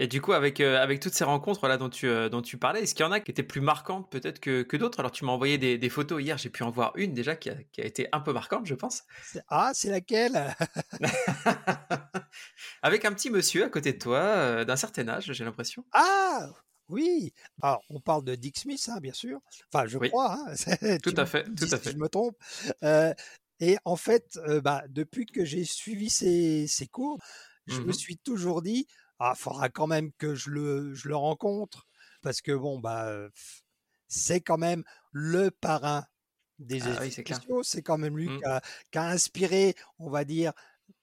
Et du coup, avec, euh, avec toutes ces rencontres là dont tu, euh, dont tu parlais, est-ce qu'il y en a qui étaient plus marquantes peut-être que, que d'autres? Alors, tu m'as envoyé des, des, photos hier, j'ai pu en voir une déjà qui a, qui a été un peu marquante, je pense. Ah, c'est laquelle? Avec un petit monsieur à côté de toi, euh, d'un certain âge, j'ai l'impression. Ah oui, alors on parle de Dick Smith, hein, bien sûr. Enfin, je Oui. crois. Hein. Tout à fait, dis tout à si fait. je me trompe. Et en fait, bah, depuis que j'ai suivi ces, ces cours, je me Mhm. suis toujours dit, ah, faudra quand même que je le, je le rencontre, parce que bon, bah, c'est quand même le parrain des Ah effets oui, c'est clair. spéciaux. C'est quand même lui Mm. qui a, qui a inspiré, on va dire,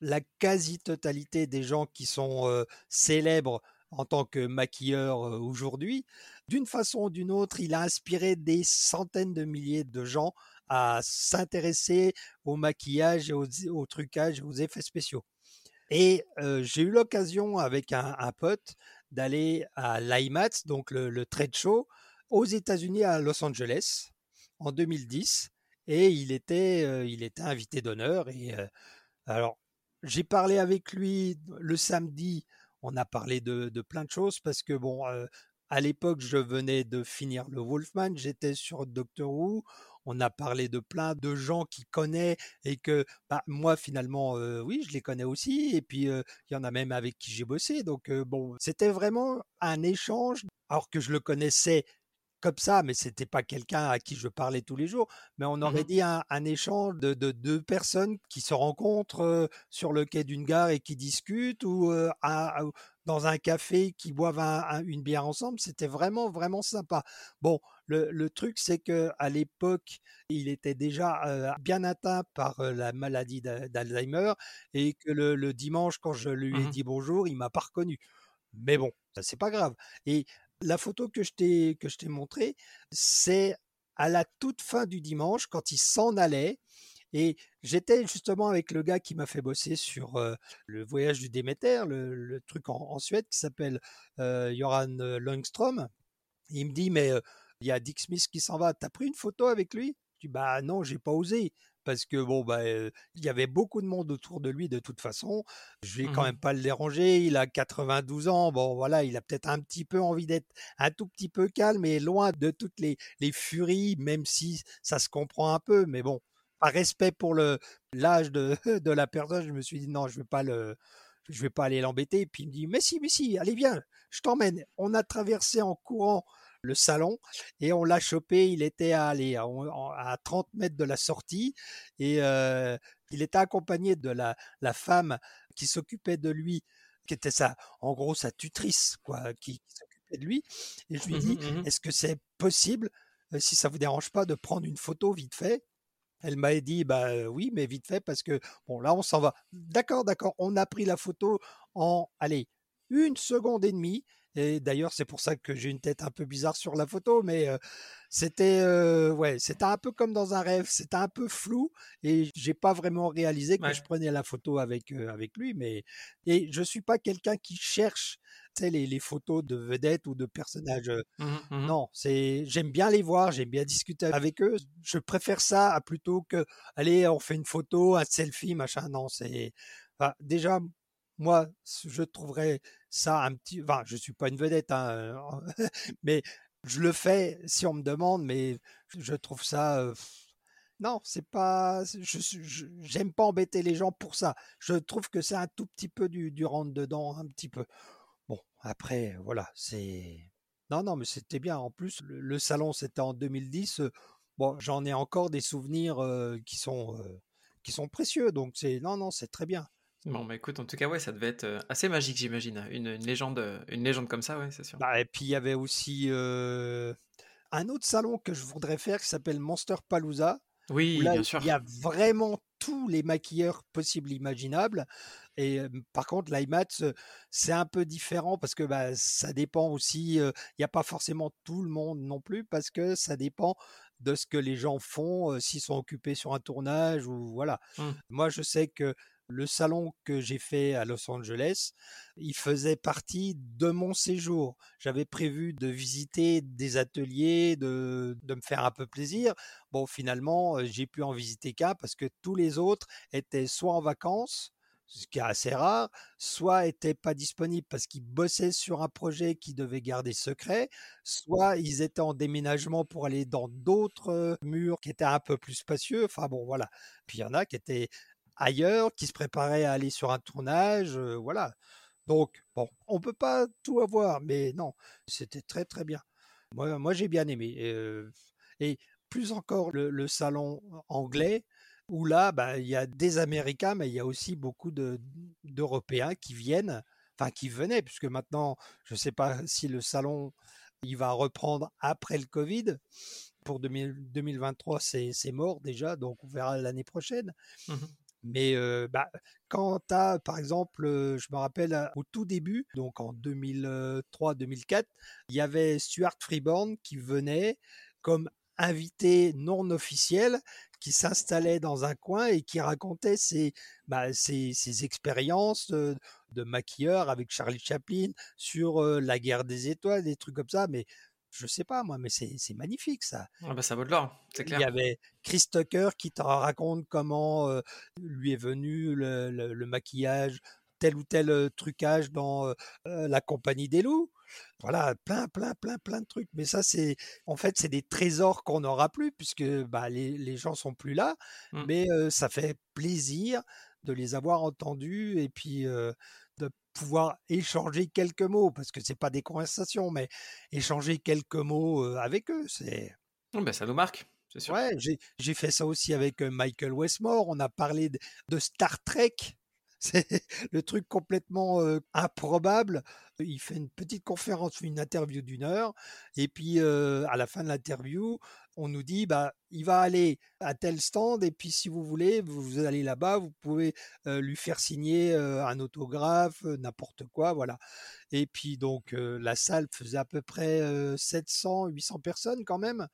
la quasi-totalité des gens qui sont euh, célèbres en tant que maquilleurs euh, aujourd'hui. D'une façon ou d'une autre, il a inspiré des centaines de milliers de gens à s'intéresser au maquillage, et aux, au trucage, et aux effets spéciaux. Et j'ai eu l'occasion avec un, pote d'aller à l'IMAX, donc le, le trade show, aux États-Unis à Los Angeles en 2010. Et il était, il était invité d'honneur. Et alors, j'ai parlé avec lui le samedi. On a parlé de, de plein de choses parce que bon, à l'époque, je venais de finir le Wolfman. J'étais sur Doctor Who. On a parlé de plein de gens qui connaissent et que bah, moi finalement, euh, oui, je les connais aussi. Et puis euh, il y en a même avec qui j'ai bossé. Donc euh, bon, c'était vraiment un échange. Alors que je le connaissais comme ça, mais c'était pas quelqu'un à qui je parlais tous les jours. Mais on aurait Mhm. dit un, un échange de, de deux personnes qui se rencontrent sur le quai d'une gare et qui discutent ou à- à- dans un café qui boivent un- un- une bière ensemble. C'était vraiment vraiment sympa. Bon, le, le truc c'est que à l'époque, il était déjà euh, bien atteint par euh, la maladie d'Al- d'Alzheimer et que le, le dimanche, quand je lui ai Mhm. dit bonjour, il m'a pas reconnu. Mais bon, ça c'est pas grave. Et la photo que je t'ai que je t'ai montrée, c'est à la toute fin du dimanche quand il s'en allait. Et j'étais justement avec le gars qui m'a fait bosser sur euh, le voyage du Déméter, le, le truc en, en Suède qui s'appelle euh, Joran Lundström. Il me dit, mais euh, il y a Dick Smith qui s'en va. T'as pris une photo avec lui? Je dis, bah non, j'ai pas osé. Parce que bon, bah, euh, il y avait beaucoup de monde autour de lui de toute façon. Je vais quand Mhm. même pas le déranger. Il a 92 ans. Bon, voilà, il a peut-être un petit peu envie d'être un tout petit peu calme et loin de toutes les, les furies, même si ça se comprend un peu. Mais bon, par respect pour le l'âge de, de la personne, je me suis dit non, je vais pas le, je vais pas aller l'embêter. Puis il me dit mais si, mais si, allez viens, je t'emmène. On a traversé en courant le salon et on l'a chopé. Il était à, allez, à, à 30 mètres de la sortie et euh, il était accompagné de la, la femme qui s'occupait de lui, qui était sa, en gros sa tutrice, quoi, qui, qui s'occupait de lui. Et je lui ai dit, Mhm, mhm. est-ce que c'est possible, euh, si ça vous dérange pas, de prendre une photo vite fait? Elle m'a dit, bah euh, oui, mais vite fait parce que bon là on s'en va. D'accord, d'accord. On a pris la photo en, allez, une seconde et demie. Et d'ailleurs, c'est pour ça que j'ai une tête un peu bizarre sur la photo, mais euh, c'était euh, ouais, c'était un peu comme dans un rêve, c'était un peu flou et j'ai pas vraiment réalisé que Ouais. je prenais la photo avec euh, avec lui. Mais et je suis pas quelqu'un qui cherche, tu sais, les, les photos de vedettes ou de personnages. Mhm, mhm. non, c'est j'aime bien les voir, j'aime bien discuter avec eux. Je préfère ça à plutôt que allez, on fait une photo, un selfie, machin. Non, c'est enfin, déjà moi, je trouverais ça un petit. Enfin, je suis pas une vedette, hein, mais je le fais si on me demande, mais je trouve ça. non, c'est pas. Je j'aime pas embêter les gens pour ça. Je trouve que c'est un tout petit peu du, du rentre dedans, un petit peu. Bon, après, voilà, c'est. Non, non, mais c'était bien. En plus, le, salon, c'était en 2010. euh, Bon, j'en ai encore des souvenirs qui sont qui sont précieux. Donc c'est non, non, c'est très bien. Bon, bah écoute, en tout cas, ouais, ça devait être euh, assez magique, j'imagine. Une, une légende, euh, une légende comme ça, ouais, c'est sûr. Bah, et puis il y avait aussi euh, un autre salon que je voudrais faire qui s'appelle Monster Palooza. Oui, là, bien il sûr. y a vraiment tous les maquilleurs possibles imaginables. Et euh, par contre, l'IMAX, euh, c'est un peu différent parce que bah, ça dépend aussi. euh, Il n'y a pas forcément tout le monde non plus parce que ça dépend de ce que les gens font, euh, s'ils sont occupés sur un tournage ou voilà. Mm. Moi, je sais que le salon que j'ai fait à Los Angeles, il faisait partie de mon séjour. J'avais prévu de visiter des ateliers, de, me faire un peu plaisir. Bon, finalement, euh, j'ai pu en visiter qu'un parce que tous les autres étaient soit en vacances, ce qui est assez rare, soit étaient pas disponibles parce qu'ils bossaient sur un projet qu'ils devaient garder secret, soit ils étaient en déménagement pour aller dans d'autres murs qui étaient un peu plus spacieux. Enfin bon, voilà. Puis il y en a qui étaient ailleurs, qui se préparaient à aller sur un tournage, voilà. Donc bon, on peut pas tout avoir, mais non, c'était très très bien. Moi, moi j'ai bien aimé. et plus encore le salon anglais où là, bah, il y a des Américains, mais il y a aussi beaucoup d'Européens qui viennent, enfin qui venaient, puisque maintenant, je ne sais pas si le salon il va reprendre après le Covid. Pour 2023, c'est mort déjà, donc on verra l'année prochaine. Mmh mais bah, quand tu as, par exemple, je me rappelle au tout début, donc en 2003-2004, il y avait Stuart Freeborn qui venait comme invité non officiel qui s'installait dans un coin et qui racontait ses, bah, ses, expériences de, maquilleur avec Charlie Chaplin sur la guerre des étoiles, des trucs comme ça. Mais je sais pas moi, mais c'est magnifique ça. Ah bah ça vaut de l'or, c'est clair. Il y avait Chris Tucker qui te raconte comment lui est venu le, le, maquillage, tel ou tel trucage dans la compagnie des loups. Voilà, plein, plein, plein, plein de trucs. Mais ça, c'est en fait, c'est des trésors qu'on n'aura plus puisque bah, les, les gens sont plus là. Mmh. Mais ça fait plaisir de les avoir entendus et puis pouvoir échanger quelques mots parce que c'est pas des conversations, mais échanger quelques mots avec eux, c'est. ben, ça nous marque. Sûr. Ouais, j'ai fait ça aussi avec Michael Westmore. On a parlé de Star Trek c'est le truc complètement improbable. Il fait une petite conférence, une interview d'une heure, et puis à la fin de l'interview, on nous dit bah il va aller à tel stand et puis si vous voulez vous allez là-bas vous pouvez lui faire signer un autographe n'importe quoi voilà et puis donc la salle faisait à peu près 700 800 personnes quand même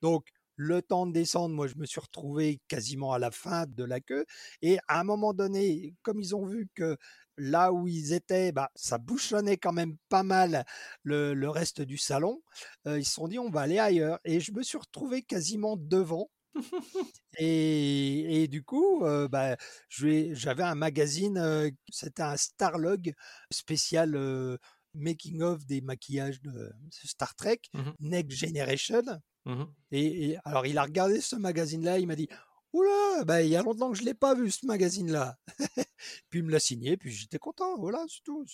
donc le temps de descendre, moi, je me suis retrouvé quasiment à la fin de la queue. Et à un moment donné, comme ils ont vu que là où ils étaient, bah, ça bouchonnait quand même pas mal le, reste du salon, euh, ils se sont dit on va aller ailleurs. Et je me suis retrouvé quasiment devant. et, du coup, euh, bah, j'avais un magazine, euh, c'était un Starlog spécial making of des maquillages de Star Trek, mmh Next Generation. Mmh et, alors, il a regardé ce magazine-là, il m'a dit Oula, bah, il y a longtemps que je ne l'ai pas vu, ce magazine-là. puis il me l'a signé, puis j'étais content, voilà, c'est tout.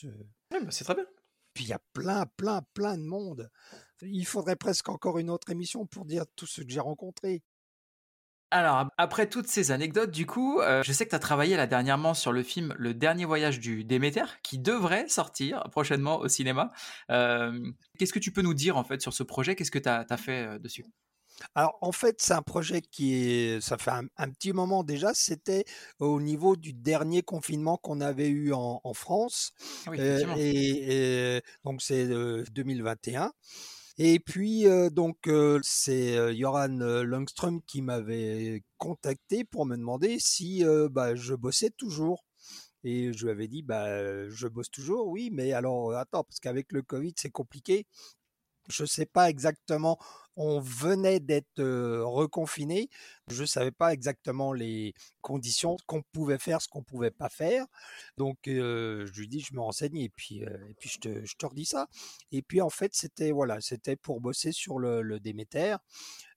Bah, c'est très bien. Puis il y a plein, plein, plein de monde. Il faudrait presque encore une autre émission pour dire tout ce que j'ai rencontré. Alors, après toutes ces anecdotes, du coup, euh, je sais que tu as travaillé là dernièrement sur le film Le Dernier Voyage du Déméter, qui devrait sortir prochainement au cinéma. Euh, qu'est-ce que tu peux nous dire en fait sur ce projet? Qu'est-ce que tu as, fait euh, dessus? Alors en fait, c'est un projet qui est, ça fait un, petit moment déjà. C'était au niveau du dernier confinement qu'on avait eu en, France, ah et, donc c'est 2021. Et puis, donc, c'est Joran Langström qui m'avait contacté pour me demander si bah, je bossais toujours. Et je lui avais dit, bah, je bosse toujours, oui, mais alors, attends, parce qu'avec le Covid, c'est compliqué je ne sais pas exactement. On venait d'être reconfiné. Je ne savais pas exactement les conditions, qu'on pouvait faire, ce qu'on pouvait pas faire. Donc, je lui dis, je me renseigne et puis, je, te, redis ça. Et puis, en fait, c'était voilà, c'était pour bosser sur le, le Déméter,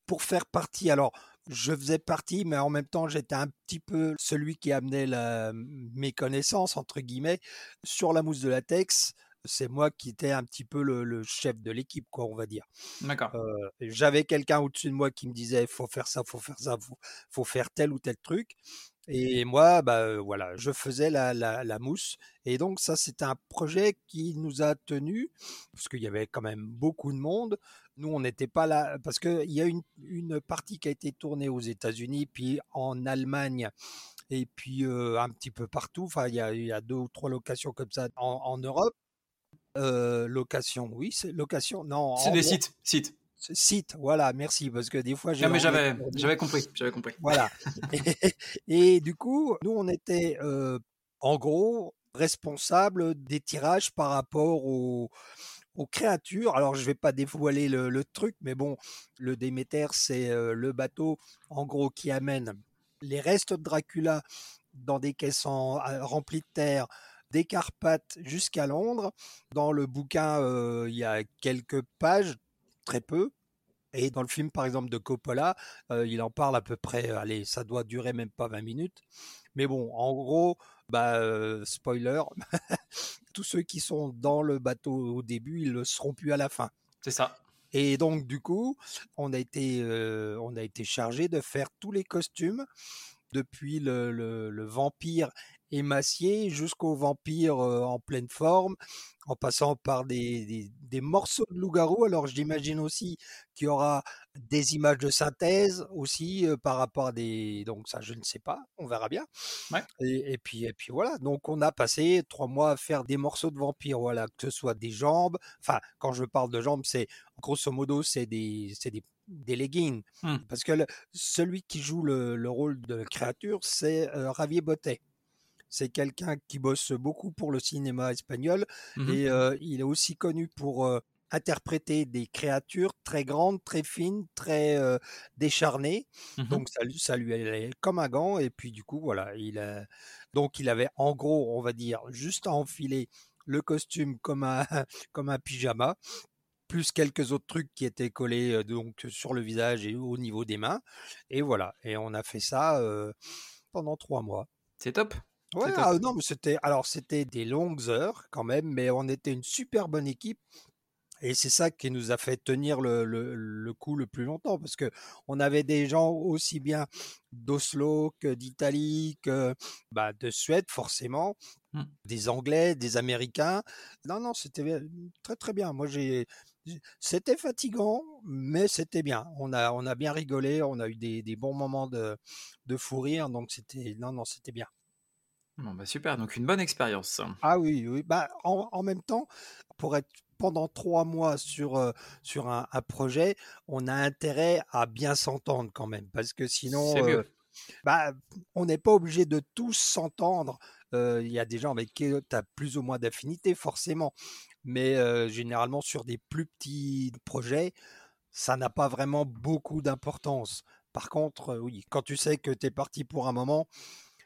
pour faire partie. Alors, je faisais partie, mais en même temps, j'étais un petit peu celui qui amenait la, mes connaissances, entre guillemets, sur la mousse de latex c'est moi qui étais un petit peu le, chef de l'équipe, quoi, on va dire. D'accord. J'avais quelqu'un au-dessus de moi qui me disait faut faire ça, faut faire ça, faut, faut faire tel ou tel truc. Et moi, bah voilà, je faisais la, la, mousse. Et donc ça, c'était un projet qui nous a tenus, parce qu'il y avait quand même beaucoup de monde. Nous, on n'était pas là, parce qu'il y a une, une partie qui a été tournée aux États-Unis, puis en Allemagne, et puis un petit peu partout. Enfin, il y a, il y a deux ou trois locations comme ça en, en Europe location, oui, c'est location. Non, c'est des sites, sites. Site, voilà, merci, parce que des fois j'ai. Non, mais j'avais, j'avais compris, j'avais compris. Voilà. et, du coup, nous, on était, en gros, responsables des tirages par rapport aux, aux créatures. Alors, je vais pas dévoiler le, le truc, mais bon, le Déméter, c'est le bateau, en gros, qui amène les restes de Dracula dans des caisses remplies de terre des Carpates jusqu'à Londres. Dans le bouquin, il y a quelques pages, très peu. Et dans le film, par exemple, de Coppola, il en parle à peu près, allez, ça doit durer même pas 20 minutes. Mais bon, en gros, bah, spoiler, tous ceux qui sont dans le bateau au début, ils le seront plus à la fin. C'est ça. Et donc, du coup, on a été, on a été chargé de faire tous les costumes, depuis le, le vampire émacié jusqu'au vampire en pleine forme, en passant par des, des, morceaux de loup-garou. Alors j'imagine aussi qu'il y aura des images de synthèse aussi par rapport à des... Donc ça, je ne sais pas, on verra bien. Et, puis, et puis voilà, donc on a passé trois mois à faire des morceaux de vampire, voilà, que ce soit des jambes, enfin quand je parle de jambes, c'est grosso modo, c'est des, des des leggings. Mmh. Parce que celui qui joue le, le, rôle de créature, c'est euh, Javier Botet. C'est quelqu'un qui bosse beaucoup pour le cinéma espagnol mmh et il est aussi connu pour interpréter des créatures très grandes, très fines, très décharnées. Mmh donc ça, ça, lui est comme un gant. Et puis du coup, voilà, il donc il avait en gros, on va dire, juste à enfiler le costume comme un, comme un pyjama plus quelques autres trucs qui étaient collés donc sur le visage et au niveau des mains. Et voilà. Et on a fait ça pendant trois mois. C'est top. Ouais, ah, non, mais c'était alors c'était des longues heures quand même, mais on était une super bonne équipe. Et c'est ça qui nous a fait tenir le, le, coup le plus longtemps, parce que on avait des gens aussi bien d'Oslo que d'Italie, que bah, de Suède forcément, mmh. des Anglais, des Américains. Non, non, c'était très très bien. Moi, j'ai, c'était fatigant, mais c'était bien. On a, on a bien rigolé, on a eu des, des bons moments de, de fou rire, donc c'était, non, non, c'était bien. Bon, bah super, donc une bonne expérience. Ah oui, oui. Bah, en, même temps, pour être pendant trois mois sur, euh, sur un, projet, on a intérêt à bien s'entendre quand même, parce que sinon, euh, bah, on n'est pas obligé de tous s'entendre. Euh, il y a des gens avec qui tu as plus ou moins d'affinité, forcément, mais généralement sur des plus petits projets, ça n'a pas vraiment beaucoup d'importance. Par contre, oui, quand tu sais que tu es parti pour un moment,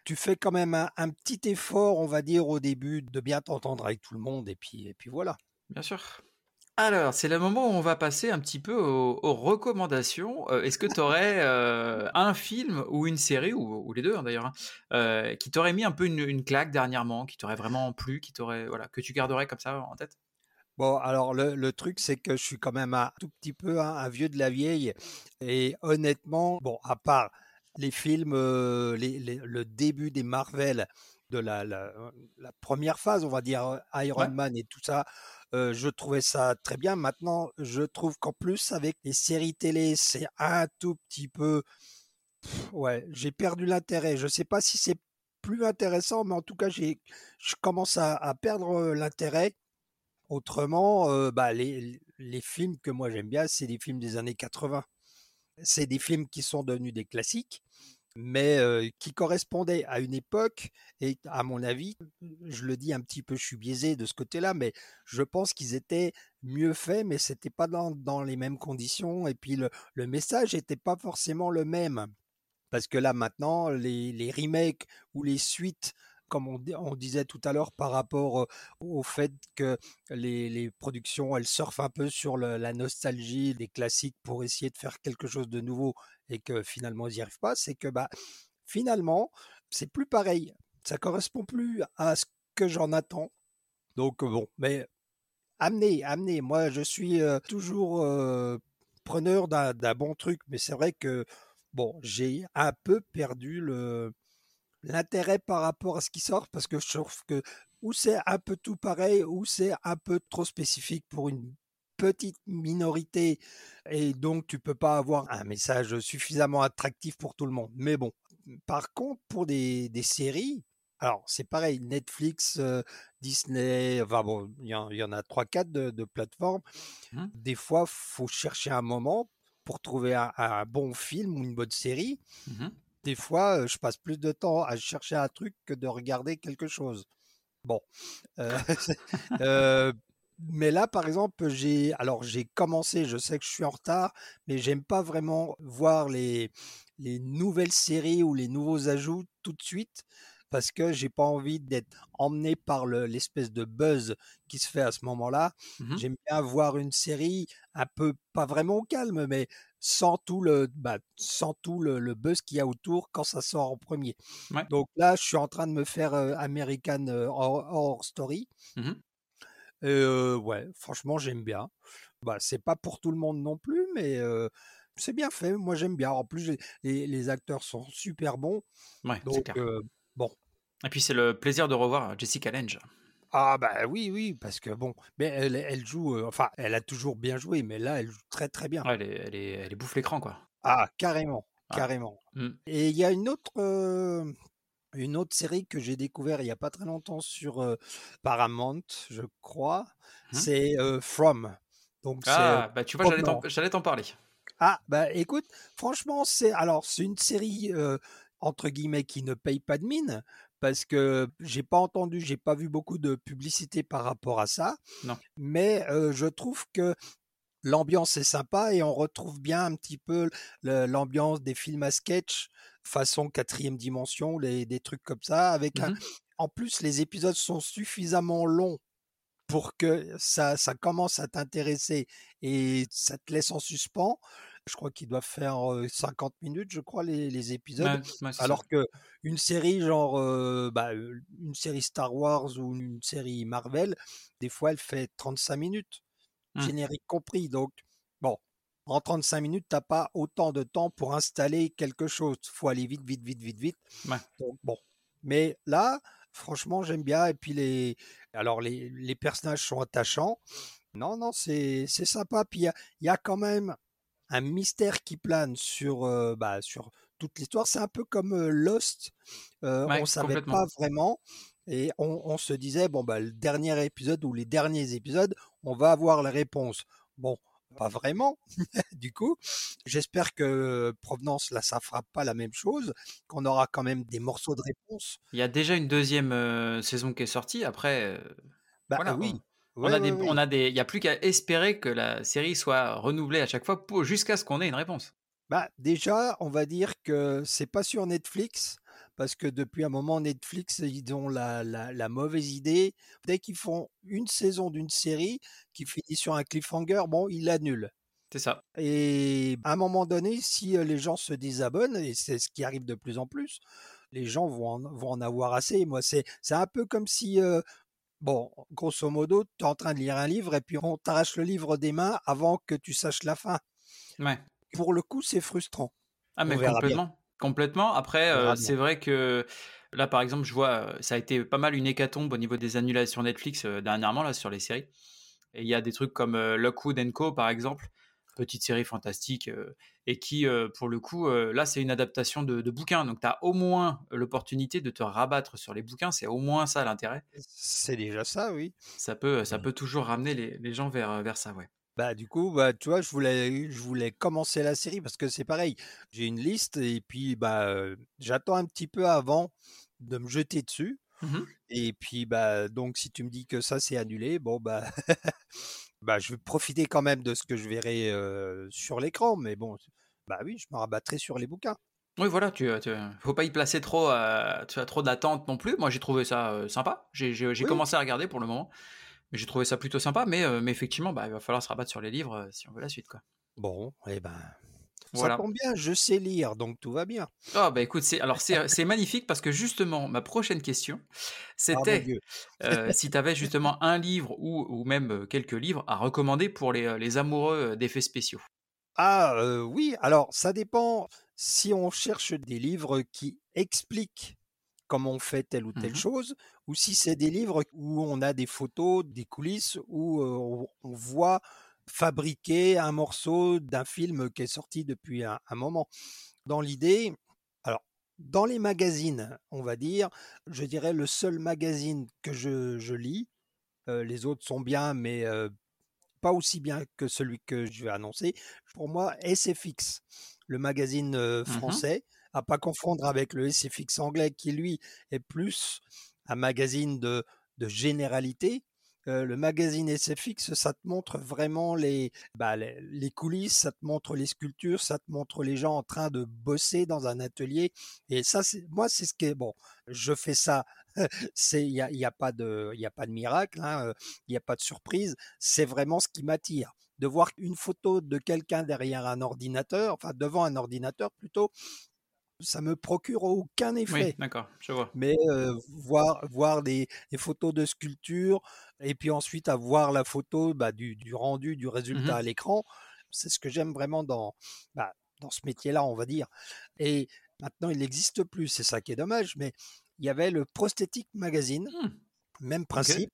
tu fais quand même un, petit effort, on va dire, au début, de bien t'entendre avec tout le monde, et puis, et puis voilà. Bien sûr. Alors, c'est le moment où on va passer un petit peu aux, recommandations. Euh, est-ce que tu aurais euh, un film ou une série, ou, les deux hein, d'ailleurs, hein, euh, qui t'aurait mis un peu une, claque dernièrement, qui t'aurait vraiment plu, qui t'aurait, voilà, que tu garderais comme ça en tête? Bon, alors le, truc, c'est que je suis quand même un tout petit peu un vieux de la vieille. Et honnêtement, bon, à part les films, le début des Marvel, de la, la, première phase, on va dire Iron Man et tout ça, je trouvais ça très bien. Maintenant, je trouve qu'en plus, avec les séries télé, c'est un tout petit peu. ouais, j'ai perdu l'intérêt. Je ne sais pas si c'est plus intéressant, mais en tout cas, j'ai, je commence à, perdre l'intérêt. Autrement, bah, les, les films que moi j'aime bien, c'est les films des années 80. C'est des films qui sont devenus des classiques, mais qui correspondaient à une époque et à mon avis, je le dis un petit peu, je suis biaisé de ce côté-là, mais je pense qu'ils étaient mieux faits, mais c'était pas dans, les mêmes conditions et puis le, message n'était pas forcément le même. Parce que là maintenant, les, les remakes ou les suites comme on, disait tout à l'heure, par rapport au fait que les, productions, elles surfent un peu sur la nostalgie des classiques pour essayer de faire quelque chose de nouveau et que finalement ils n'y arrivent pas, c'est que bah, finalement, c'est plus pareil. Ça correspond plus à ce que j'en attends. Donc bon, mais amenez, amenez. Moi, je suis toujours preneur d'un bon truc, mais c'est vrai que bon, j'ai un peu perdu le, l'intérêt par rapport à ce qui sort parce que je trouve que ou c'est un peu tout pareil ou c'est un peu trop spécifique pour une petite minorité et donc tu peux pas avoir un message suffisamment attractif pour tout le monde. Mais bon, par contre pour des, séries, alors c'est pareil, Netflix, euh, Disney, enfin bon, il y, en a trois quatre de, plateformes. Mmh. Des fois, faut chercher un moment pour trouver un, bon film ou une bonne série. Mmh des fois, je passe plus de temps à chercher un truc que de regarder quelque chose. Bon. mais là, par exemple, j'ai alors j'ai commencé, je sais que je suis en retard, mais j'aime pas vraiment voir les, les nouvelles séries ou les nouveaux ajouts tout de suite. parce que j'ai pas envie d'être emmené par l'espèce de buzz qui se fait à ce moment-là. Mmh J'aime bien voir une série un peu, pas vraiment au calme, mais sans tout le, bah, sans tout le, buzz qu'il y a autour quand ça sort en premier. Donc là, je suis en train de me faire American Horror, Story. Mmh ouais, franchement, j'aime bien. Bah, c'est pas pour tout le monde non plus, mais c'est bien fait. Moi, j'aime bien. En plus, les, les, acteurs sont super bons. Ouais, donc, bon. Et puis, c'est le plaisir de revoir Jessica Lange. Ah bah oui, oui, parce que bon, mais elle, elle joue, enfin, elle a toujours bien joué, mais là, elle joue très très bien. elle, est, elle, est, elle est bouffe l'écran, quoi. Ah, carrément, carrément. Mmh. Et il y a une autre, une autre série que j'ai découvert il n'y a pas très longtemps sur Paramount, je crois. Mmh. C'est From. Donc ah, bah tu vois, j'allais t'en parler. Ah, bah écoute, franchement, c'est alors c'est une série entre guillemets qui ne paye pas de mine parce que j'ai pas entendu, j'ai pas vu beaucoup de publicité par rapport à ça. Non. Mais je trouve que l'ambiance est sympa et on retrouve bien un petit peu l'ambiance des films à sketch façon quatrième dimension, les, des trucs comme ça. Avec un... Mmh en plus, les épisodes sont suffisamment longs pour que ça, ça commence à t'intéresser et ça te laisse en suspens. Je crois qu'ils doivent faire 50 minutes, je crois, les, épisodes. alors que une série genre bah, une série Star Wars ou une série Marvel, des fois elle fait 35 minutes, mmh. générique compris. Donc bon, en 35 minutes, t'as pas autant de temps pour installer quelque chose. Faut aller vite, vite, vite, vite, vite. Donc, bon, mais là, franchement, j'aime bien. Et puis les, alors les, les personnages sont attachants. Non, non, c'est c'est sympa. Puis il y, y a, quand même un mystère qui plane sur bah, sur toute l'histoire. C'est un peu comme Lost. Euh, on savait pas vraiment. Et on, on, se disait, bon, bah, le dernier épisode ou les derniers épisodes, on va avoir la réponse. Bon, pas vraiment. du coup, j'espère que Provenance, là, ça fera pas la même chose, qu'on aura quand même des morceaux de réponse. Il y a déjà une deuxième saison qui est sortie. Après, bah, oui. on a des, on a des, il y a plus qu'à espérer que la série soit renouvelée à chaque fois jusqu'à ce qu'on ait une réponse. Bah déjà, on va dire que c'est pas sur Netflix parce que depuis un moment Netflix ils ont la, la, mauvaise idée dès qu'ils font une saison d'une série qui finit sur un cliffhanger, bon ils l'annulent. C'est ça. Et à un moment donné, si les gens se désabonnent et c'est ce qui arrive de plus en plus, les gens vont en, vont en avoir assez. Moi c'est c'est un peu comme si Bon, grosso modo, tu es en train de lire un livre et puis on t'arrache le livre des mains avant que tu saches la fin. Ouais pour le coup, c'est frustrant. Ah, mais complètement. Complètement. Après, euh, c'est vrai que là, par exemple, je vois, euh, ça a été pas mal une hécatombe au niveau des annulations Netflix euh, dernièrement, là, sur les séries. Et il y a des trucs comme Lockwood Co, par exemple, petite série fantastique, et qui, pour le coup, là, c'est une adaptation de, de bouquins. Donc, tu as au moins l'opportunité de te rabattre sur les bouquins. C'est au moins ça l'intérêt. C'est déjà ça, oui. Ça peut, ça peut toujours ramener les, les gens vers, vers ça, ouais. Bah du coup, bah tu vois, je voulais, je voulais commencer la série parce que c'est pareil. J'ai une liste et puis bah j'attends un petit peu avant de me jeter dessus. Mmh et puis bah donc si tu me dis que ça c'est annulé, bon bah bah je vais profiter quand même de ce que je verrai sur l'écran. Mais bon, bah oui, je me rabattrai sur les bouquins. Oui, voilà, tu, tu faut pas y placer trop, tu as trop d'attente non plus. Moi, j'ai trouvé ça sympa. J'ai commencé à regarder pour le moment j'ai trouvé ça plutôt sympa, mais, euh, mais effectivement, bah, il va falloir se rabattre sur les livres euh, si on veut la suite. Quoi. Bon, et eh ben. Voilà. Ça tombe bien, je sais lire, donc tout va bien. Oh bah écoute, c'est alors c'est magnifique parce que justement ma prochaine question, c'était euh, si tu avais justement un livre ou, ou, même quelques livres à recommander pour les, les amoureux d'effets spéciaux. Ah oui, alors ça dépend si on cherche des livres qui expliquent comment on fait telle ou telle mmh chose, ou si c'est des livres où on a des photos, des coulisses, où on voit fabriquer un morceau d'un film qui est sorti depuis un, moment. Dans l'idée, alors, dans les magazines, on va dire, je dirais le seul magazine que je, lis, les autres sont bien, mais pas aussi bien que celui que je vais annoncer. Pour moi, SFX, le magazine mmh français, à pas confondre avec le SFX anglais qui lui est plus un magazine de, de généralité le magazine SFX, ça te montre vraiment bah, les, les, coulisses, ça te montre les sculptures, ça te montre les gens en train de bosser dans un atelier. Et ça, c'est moi, c'est ce qui est bon. Je fais ça. C'est il n'y a, y a, pas de il a pas de miracle, hein, il n'y a pas de surprise. C'est vraiment ce qui m'attire de voir une photo de quelqu'un derrière un ordinateur, enfin devant un ordinateur plutôt, ça me procure aucun effet. Oui, d'accord, je vois. Mais voir, voir des, photos de sculpture et puis ensuite avoir la photo bah, du, rendu, du mmh résultat à l'écran, c'est ce que j'aime vraiment dans, bah, dans ce métier-là, on va dire. Et maintenant, il n'existe plus, c'est ça qui est dommage, mais il y avait le Prosthetic Magazine, mmh. même principe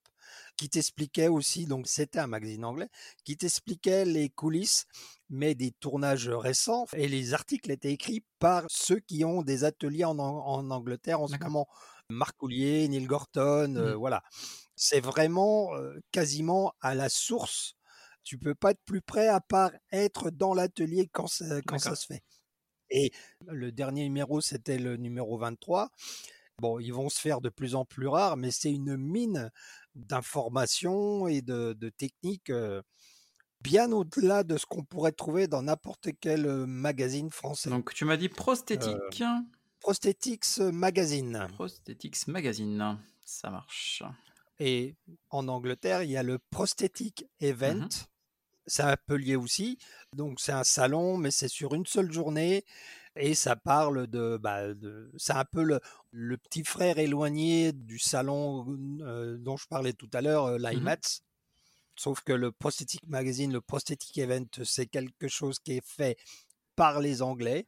qui t'expliquait aussi, donc c'était un magazine anglais, qui t'expliquait les coulisses, mais des tournages récents. Et les articles étaient écrits par ceux qui ont des ateliers en, Angleterre en ce moment. Marc Coulier, Neil Gorton, euh, mmh. voilà. C'est vraiment euh, quasiment à la source. Tu peux pas être plus près à part être dans l'atelier quand, quand ça se fait. Et le dernier numéro, c'était le numéro 23. Bon, ils vont se faire de plus en plus rares, mais c'est une mine d'informations et de, techniques bien au-delà de ce qu'on pourrait trouver dans n'importe quel magazine français. Donc tu m'as dit prosthétique. Prosthetics Magazine. Prosthetics Magazine, ça marche. Et en Angleterre, il y a le Prosthetic Event. Mmh c'est un peu lié aussi. Donc c'est un salon, mais c'est sur une seule journée et ça parle de, bah, de c'est un peu le, le, petit frère éloigné du salon euh, dont je parlais tout à l'heure, euh, mmh l'IMATS. Sauf que le Prosthetic Magazine, le Prosthetic Event, c'est quelque chose qui est fait par les Anglais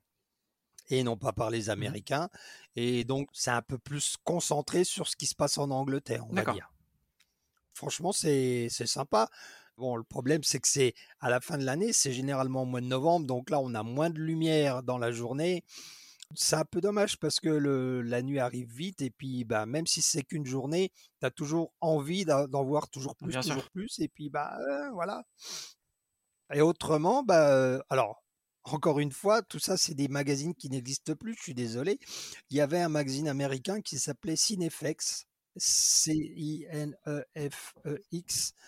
et non pas par les mmh Américains. Et donc, c'est un peu plus concentré sur ce qui se passe en Angleterre, on va dire. Franchement, c'est sympa. Bon, le problème, c'est que c'est à la fin de l'année, c'est généralement au mois de novembre, donc là, on a moins de lumière dans la journée. C'est un peu dommage parce que le, la nuit arrive vite et puis bah, même si c'est qu'une journée, tu as toujours envie d'en voir toujours plus, toujours plus et puis bah euh, voilà. Et autrement, bah euh, alors encore une fois, tout ça c'est des magazines qui n'existent plus, je suis désolé. Il y avait un magazine américain qui s'appelait Cineflex C-I-N-E-F-E-X.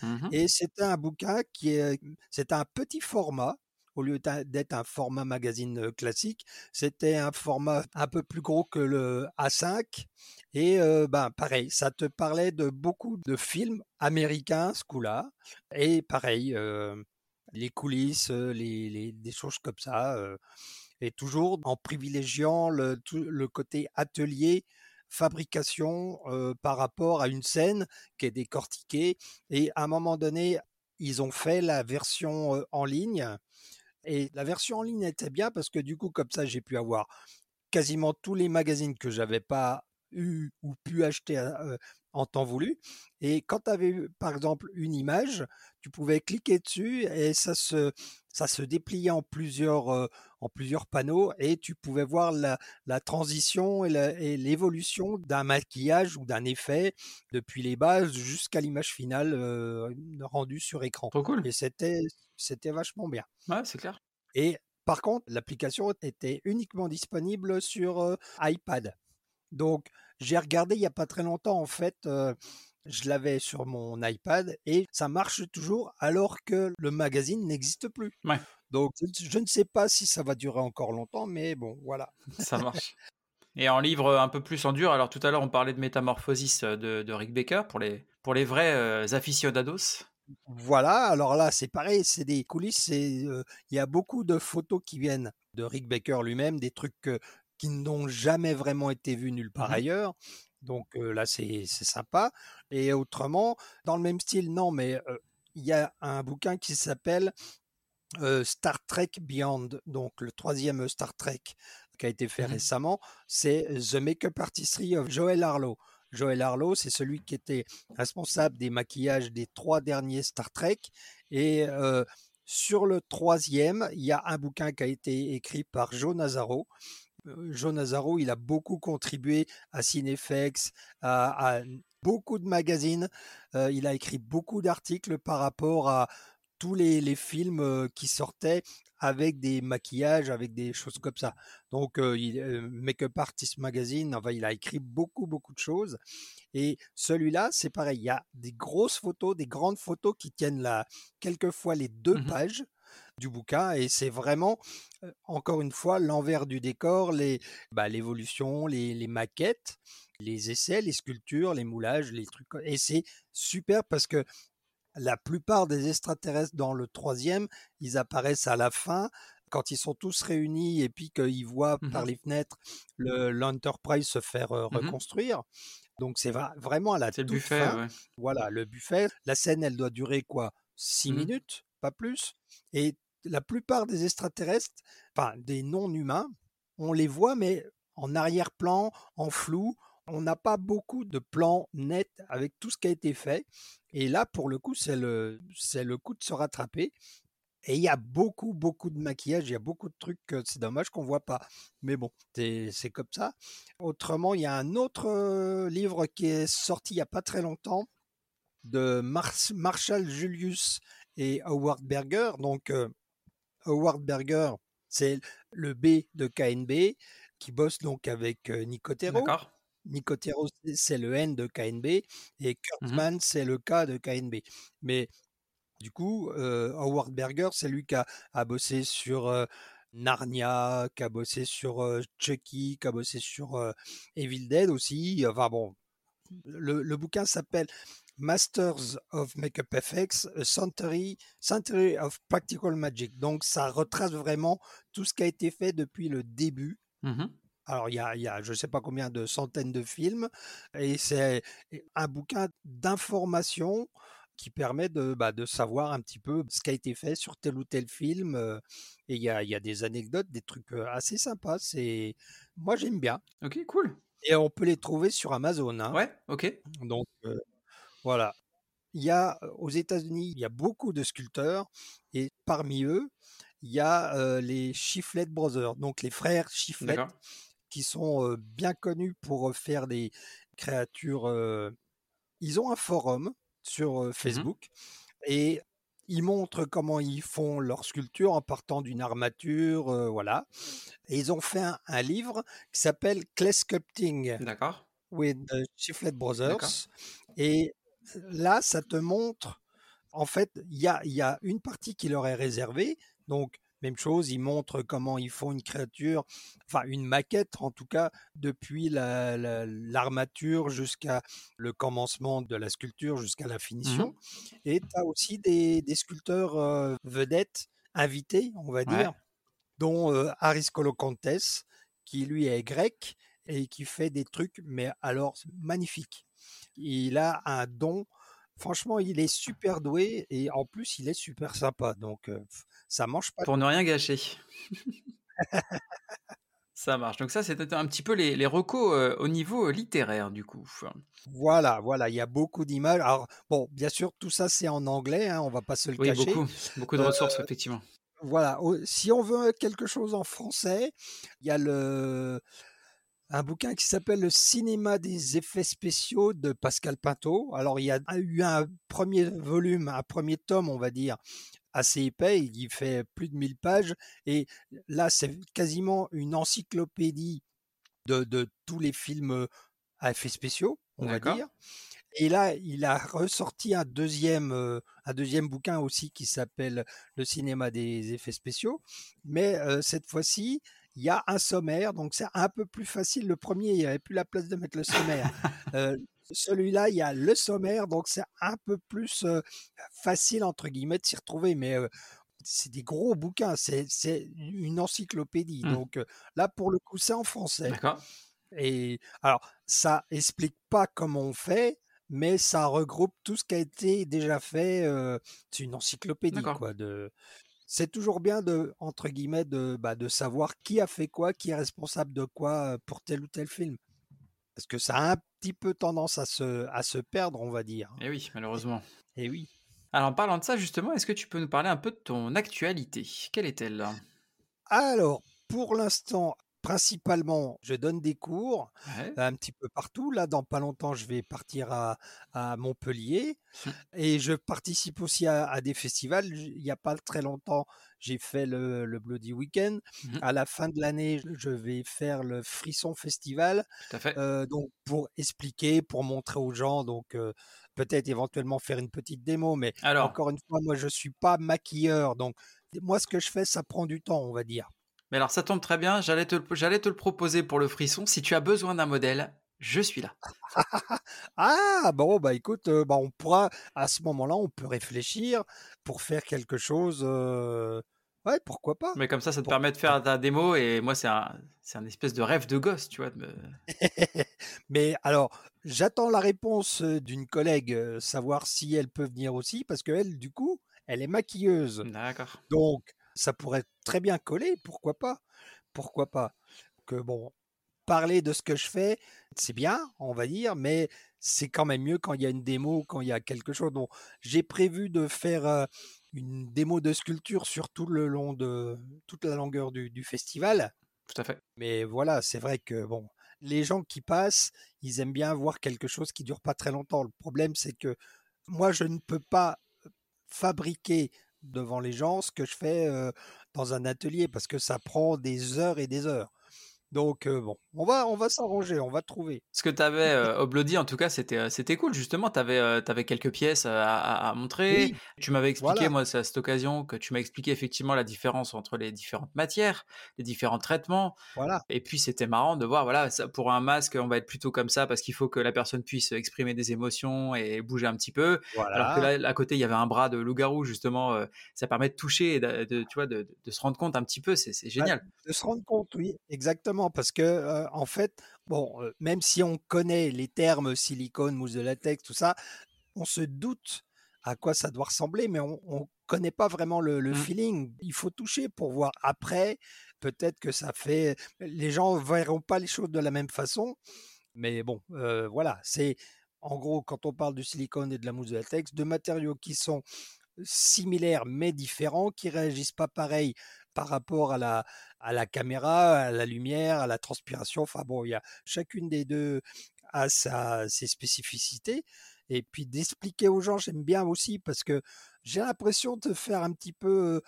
Mmh et c'était un bouquin qui est, c'est un petit format. Au lieu d'être un format magazine classique, c'était un format un peu plus gros que le A5. Et ben pareil, ça te parlait de beaucoup de films américains, ce coup-là. Et pareil, les coulisses, les, des choses comme ça. et toujours en privilégiant le, le côté atelier fabrication par rapport à une scène qui est décortiquée. Et à un moment donné, ils ont fait la version en ligne. Et la version en ligne était bien parce que du coup, comme ça, j'ai pu avoir quasiment tous les magazines que j'avais pas eu ou pu acheter en temps voulu. Et quand tu avais par exemple une image, tu pouvais cliquer dessus et ça se, ça se dépliait en plusieurs, en plusieurs panneaux et tu pouvais voir la, la transition et l'évolution d'un maquillage ou d'un effet depuis les bases jusqu'à l'image finale rendue sur écran. Trop cool. Et c'était, c'était vachement bien. Ouais, c'est clair. Et par contre, l'application était uniquement disponible sur iPad. Donc, j'ai regardé il n'y a pas très longtemps, en fait, je l'avais sur mon iPad et ça marche toujours alors que le magazine n'existe plus. Donc, je ne sais pas si ça va durer encore longtemps, mais bon, voilà. Ça marche. Et en livre un peu plus en dur, alors tout à l'heure on parlait de Métamorphosis de, Rick Baker pour les, pour les vrais aficionados. Voilà, alors là c'est pareil, c'est des coulisses, il y a beaucoup de photos qui viennent de Rick Baker lui-même, des trucs qui n'ont jamais vraiment été vus nulle part mmh ailleurs. Donc là, c'est sympa. Et autrement, dans le même style, non, mais il y a un bouquin qui s'appelle Star Trek Beyond, donc le troisième Star Trek qui a été fait mmh récemment, c'est The Makeup Artistry of Joel Harlow. Joel Harlow, c'est celui qui était responsable des maquillages des trois derniers Star Trek. Et sur le troisième, il y a un bouquin qui a été écrit par Joe Nazaro Joe Nazaro, il a beaucoup contribué à Cinefex, à, beaucoup de magazines. il a écrit beaucoup d'articles par rapport à tous les, films qui sortaient avec des maquillages, avec des choses comme ça. Donc, Makeup Artist Magazine, enfin, il a écrit beaucoup, beaucoup de choses. Et celui-là, c'est pareil, il y a des grosses photos, des grandes photos qui tiennent là, quelquefois les deux Mmh pages du bouquin et c'est vraiment encore une fois l'envers du décor, les bah, l'évolution, les, les, maquettes, les essais, les sculptures, les moulages, les trucs et c'est super parce que la plupart des extraterrestres dans le troisième, ils apparaissent à la fin quand ils sont tous réunis et puis qu'ils voient mmh par les fenêtres l'Enterprise se faire Mmh reconstruire. Donc c'est vraiment à la C'est le toute buffet, fin. ouais. Voilà, le buffet. La scène, elle doit durer quoi? 6 Mmh. minutes, pas plus. Et la plupart des extraterrestres, enfin des non-humains, on les voit mais en arrière-plan, en flou. On n'a pas beaucoup de plans nets avec tout ce qui a été fait. Et là, pour le coup, c'est le, c'est le coup de se rattraper. Et il y a beaucoup, beaucoup de maquillage, il y a beaucoup de trucs que c'est dommage qu'on voit pas. Mais bon, c'est comme ça. Autrement, il y a un autre euh, livre qui est sorti il y a pas très longtemps de Mars- Marshall Julius et Howard Berger. Donc, euh, Howard Berger, c'est le B de KNB qui bosse donc avec euh, Nicotero. D'accord. Nicotero, c'est- le N de KNB et Mmh Kurtzman, c'est le K de KNB. Mais du coup, euh, Howard Berger, c'est lui qui a, a bossé sur euh, Narnia, qui a bossé sur euh, Chucky, qui a bossé sur Evil Dead aussi. Enfin bon, le, le bouquin s'appelle Masters of Makeup Effects, a Century, Century of Practical Magic. Donc ça retrace vraiment tout ce qui a été fait depuis le début. Mmh Alors, il y a, il y a je ne sais pas combien de centaines de films, et c'est un bouquin d'information qui permet de, bah, de savoir un petit peu ce qui a été fait sur tel ou tel film. euh, Et il y a, il y a des anecdotes, des trucs euh, assez sympas. C'est, moi, j'aime bien. OK, cool. Et on peut les trouver sur Amazon. hein. Ouais, OK. Donc, euh, voilà. Il y a aux États-Unis, il y a beaucoup de sculpteurs, et parmi eux, il y a euh, les Chiflet Brothers, donc les frères Chiflet qui sont euh, bien connus pour faire des créatures. euh, Ils ont un forum sur euh, Facebook et ils montrent comment ils font leur sculpture en partant d'une armature, euh, voilà. Et ils ont fait un, un livre qui s'appelle Clay Sculpting D'accord. with the Chiflet. Brothers. Et là, ça te montre, en fait, il y a, il y a une partie qui leur est réservée. Donc, même chose, ils montrent comment ils font une créature, enfin une maquette en tout cas, depuis la- la- l'armature jusqu'à le commencement de la sculpture, jusqu'à la Mmh finition. Et tu as aussi des, des sculpteurs euh, vedettes, invités, on va Ouais. dire, dont euh, Aris qui lui est grec et qui fait des trucs, mais alors magnifiques. Il a un don. Franchement, il est super doué et en plus, il est super sympa. Donc, euh, ça mange pas. Pour ne rien gâcher. Ça marche. Donc ça, c'était un petit peu les, les recos euh, au niveau euh, littéraire, du coup. Voilà, voilà, il y a beaucoup d'images. Alors, bon, bien sûr, tout ça, c'est en anglais, hein, on va pas se le Oui, cacher. beaucoup. Beaucoup de Euh, ressources, effectivement. Voilà, si on veut quelque chose en français, il y a le un bouquin qui s'appelle Le cinéma des effets spéciaux de Pascal Pinto. Alors, il y a eu un premier volume, un premier tome, on va dire, assez épais, il fait plus de 1000 pages, et là, c'est quasiment une encyclopédie de, de tous les films à effets spéciaux, on va dire. Et là, il a ressorti un deuxième, euh, un deuxième bouquin aussi qui s'appelle Le cinéma des effets spéciaux. Mais euh, cette fois-ci, il y a un sommaire, donc c'est un peu plus facile. Le premier, il n'y avait plus la place de mettre le sommaire. Euh, celui-là, il y a le sommaire, donc c'est un peu plus euh, facile, entre guillemets, de s'y retrouver. Mais euh, c'est des gros bouquins, c'est une encyclopédie. Hmm. Donc là, pour le coup, c'est en français. D'accord. Et alors, ça explique pas comment on fait, mais ça regroupe tout ce qui a été déjà fait. euh, c'est une encyclopédie, quoi. De... C'est toujours bien de, entre guillemets, de, bah, de savoir qui a fait quoi, qui est responsable de quoi pour tel ou tel film. Parce que ça a un petit peu tendance à se, à se perdre, on va dire. Et oui, malheureusement. Et oui. Alors, en parlant de ça, justement, est-ce que tu peux nous parler un peu de ton actualité? Quelle est-elle? Alors, pour l'instant, principalement, je donne des cours Ouais. un petit peu partout. Là, dans pas longtemps, je vais partir à, à Montpellier et je participe aussi à, à des festivals. Il n'y a pas très longtemps, j'ai fait le, le Bloody Weekend. Mmh À la fin de l'année, je vais faire le Frisson Festival. Tout à fait. euh, donc, pour expliquer, pour montrer aux gens, donc euh, peut-être éventuellement faire une petite démo. Mais Alors, encore une fois, moi, je suis pas maquilleur. Donc, moi, ce que je fais, ça prend du temps, on va dire. Mais alors ça tombe très bien, j'allais te, j'allais te le proposer pour le frisson. Si tu as besoin d'un modèle, je suis là. Ah bon bah écoute, heu, bah, on pourra à ce moment-là, on peut réfléchir pour faire quelque chose, heu, ouais, pourquoi pas? Mais comme ça, ça te Pour permet de faire ta démo et moi, c'est un, c'est un espèce de rêve de gosse, tu vois. de me- mais alors, j'attends la réponse, heu, d'une collègue, savoir si elle peut venir aussi parce qu'elle, du coup, elle est maquilleuse. D'accord. Donc ça pourrait très bien coller, pourquoi pas? Pourquoi pas? Que bon, parler de ce que je fais, c'est bien, on va dire, mais c'est quand même mieux quand il y a une démo, quand il y a quelque chose. Donc, j'ai prévu de faire euh, une démo de sculpture sur tout le long de toute la longueur du, du festival. Tout à fait. Mais voilà, c'est vrai que bon, les gens qui passent, ils aiment bien voir quelque chose qui dure pas très longtemps. Le problème, c'est que moi, je ne peux pas fabriquer devant les gens ce que je fais dans un atelier parce que ça prend des heures et des heures. Donc euh, bon, on va on va s'arranger, on va trouver. Ce que tu avais euh, au Bloody, en tout cas, c'était, euh, c'était cool. Justement, tu avais, quelques pièces euh, à, à- à montrer. Oui, Tu m'avais expliqué, voilà. moi, c'est à cette occasion que tu m'as expliqué effectivement la différence entre les différentes matières, les différents traitements. Voilà. Et puis, c'était marrant de voir, voilà, ça, pour un masque, on va être plutôt comme ça parce qu'il faut que la personne puisse exprimer des émotions et bouger un petit peu. Alors que Voilà. là, à côté, il y avait un bras de loup-garou, justement. euh, ça permet de toucher et de, de- tu vois, de, de se rendre compte un petit peu. C'est, génial. de se rendre compte, oui, exactement, parce que euh, en fait, bon, euh, même si on connaît les termes silicone, mousse de latex, tout ça, on se doute à quoi ça doit ressembler, mais on ne connaît pas vraiment le, le Mm. feeling. Il faut toucher pour voir après. Peut-être que ça fait. Les gens verront pas les choses de la même façon, mais bon, euh, voilà. C'est en gros quand on parle du silicone et de la mousse de latex, deux matériaux qui sont similaires mais différents, qui réagissent pas pareil par rapport à la, caméra, à la lumière, à la transpiration. Enfin bon, il y a chacune des deux a sa, ses spécificités. Et puis d'expliquer aux gens, j'aime bien aussi parce que j'ai l'impression de faire un petit peu,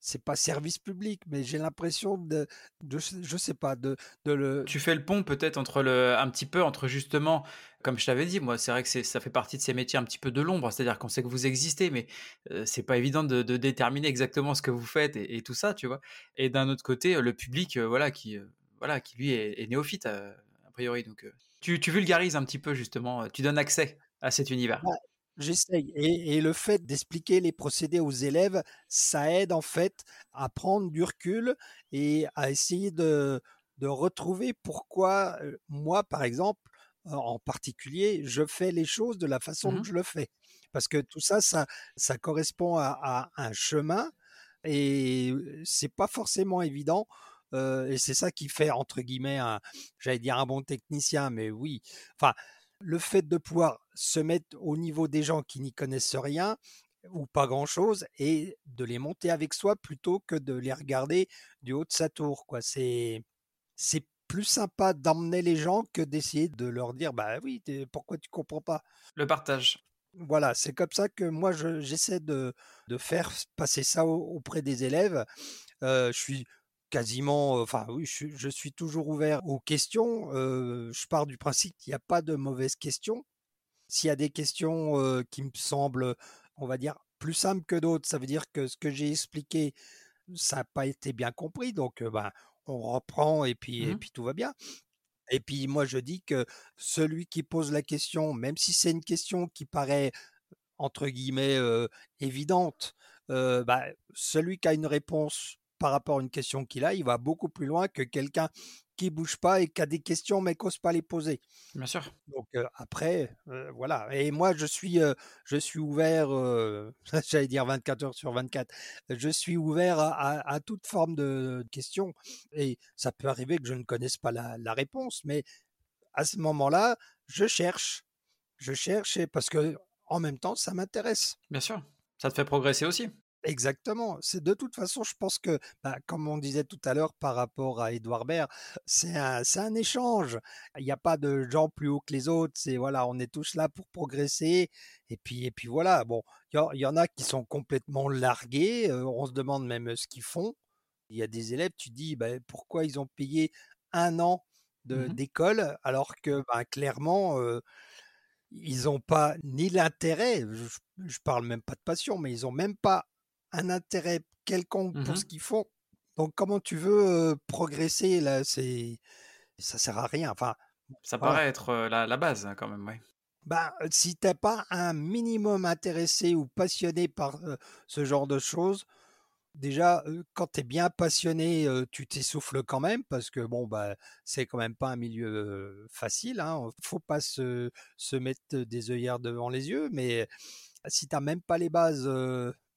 c'est pas service public, mais j'ai l'impression de, de, je sais pas, de, de le, Tu fais le pont peut-être entre le, un petit peu entre justement, comme je t'avais dit, moi c'est vrai que c'est, ça fait partie de ces métiers un petit peu de l'ombre, c'est-à-dire qu'on sait que vous existez, mais euh, c'est pas évident de, de déterminer exactement ce que vous faites et, et tout ça, tu vois. Et d'un autre côté, le public, euh, voilà, qui, euh, voilà, qui lui est, est néophyte a priori, donc tu, tu vulgarises un petit peu justement, tu donnes accès à cet univers. Bah, J'essaye. Et, et le fait d'expliquer les procédés aux élèves, ça aide en fait à prendre du recul et à essayer de, de retrouver pourquoi euh, moi, par exemple, en particulier, je fais les choses de la façon Mhm. que je le fais. Parce que tout ça, ça, ça correspond à, à un chemin et c'est pas forcément évident. euh, et c'est ça qui fait, entre guillemets, j'allais dire un bon technicien, mais oui. Enfin, le fait de pouvoir se mettre au niveau des gens qui n'y connaissent rien ou pas grand-chose et de les monter avec soi plutôt que de les regarder du haut de sa tour. Quoi. C'est, c'est plus sympa d'emmener les gens que d'essayer de leur dire bah oui, pourquoi tu comprends pas? Le partage. Voilà, c'est comme ça que moi je- j'essaie de, de faire passer ça au- auprès des élèves. Euh, je suis quasiment, euh, enfin oui, je, suis- je suis toujours ouvert aux questions. Euh, je pars du principe qu'il n'y a pas de mauvaises questions. S'il y a des questions euh, qui me semblent, on va dire, plus simples que d'autres, ça veut dire que ce que j'ai expliqué, ça n'a pas été bien compris. Donc, euh, ben, on reprend et puis, et Mhm. puis tout va bien. Et puis moi, je dis que celui qui pose la question, même si c'est une question qui paraît entre guillemets euh, évidente, euh, bah, celui qui a une réponse par rapport à une question qu'il a, il va beaucoup plus loin que quelqu'un qui bouge pas et qui a des questions mais qui n'ose pas les poser. Bien sûr. Donc euh, après, euh, voilà. Et moi, je suis, euh, je suis ouvert, j'allais dire 24 heures sur 24, je suis ouvert à, à- à toute forme de questions. Et ça peut arriver que je ne connaisse pas la, la réponse, mais à ce moment-là, je cherche. Je cherche parce que en même temps, ça m'intéresse. Bien sûr. Ça te fait progresser aussi. Exactement. C'est de toute façon, je pense que, bah, comme on disait tout à l'heure par rapport à Édouard Baird, c'est un, c'est un échange. Il n'y a pas de gens plus hauts que les autres. C'est voilà, on est tous là pour progresser. Et puis, et puis voilà. Bon, il y, en- il y en a qui sont complètement largués. euh, on se demande même ce qu'ils font. Il y a des élèves, tu dis, bah, pourquoi ils ont payé un an de- Mmh d'école alors que, bah, clairement, euh, ils n'ont pas ni l'intérêt, je, je parle même pas de passion, mais ils ont même pas un intérêt quelconque pour Mmh ce qu'ils font. Donc comment tu veux euh, progresser là? C'est ça sert à rien. Enfin, Ça voilà. paraît être, la la base, hein, quand même, ouais. Bah, si t'es pas un minimum intéressé ou passionné par euh, ce genre de choses, déjà quand tu es bien passionné, tu t'essouffles quand même parce que bon bah c'est quand même pas un milieu facile. Hein. Faut pas se, se mettre des œillères devant les yeux, mais si t'as même pas les bases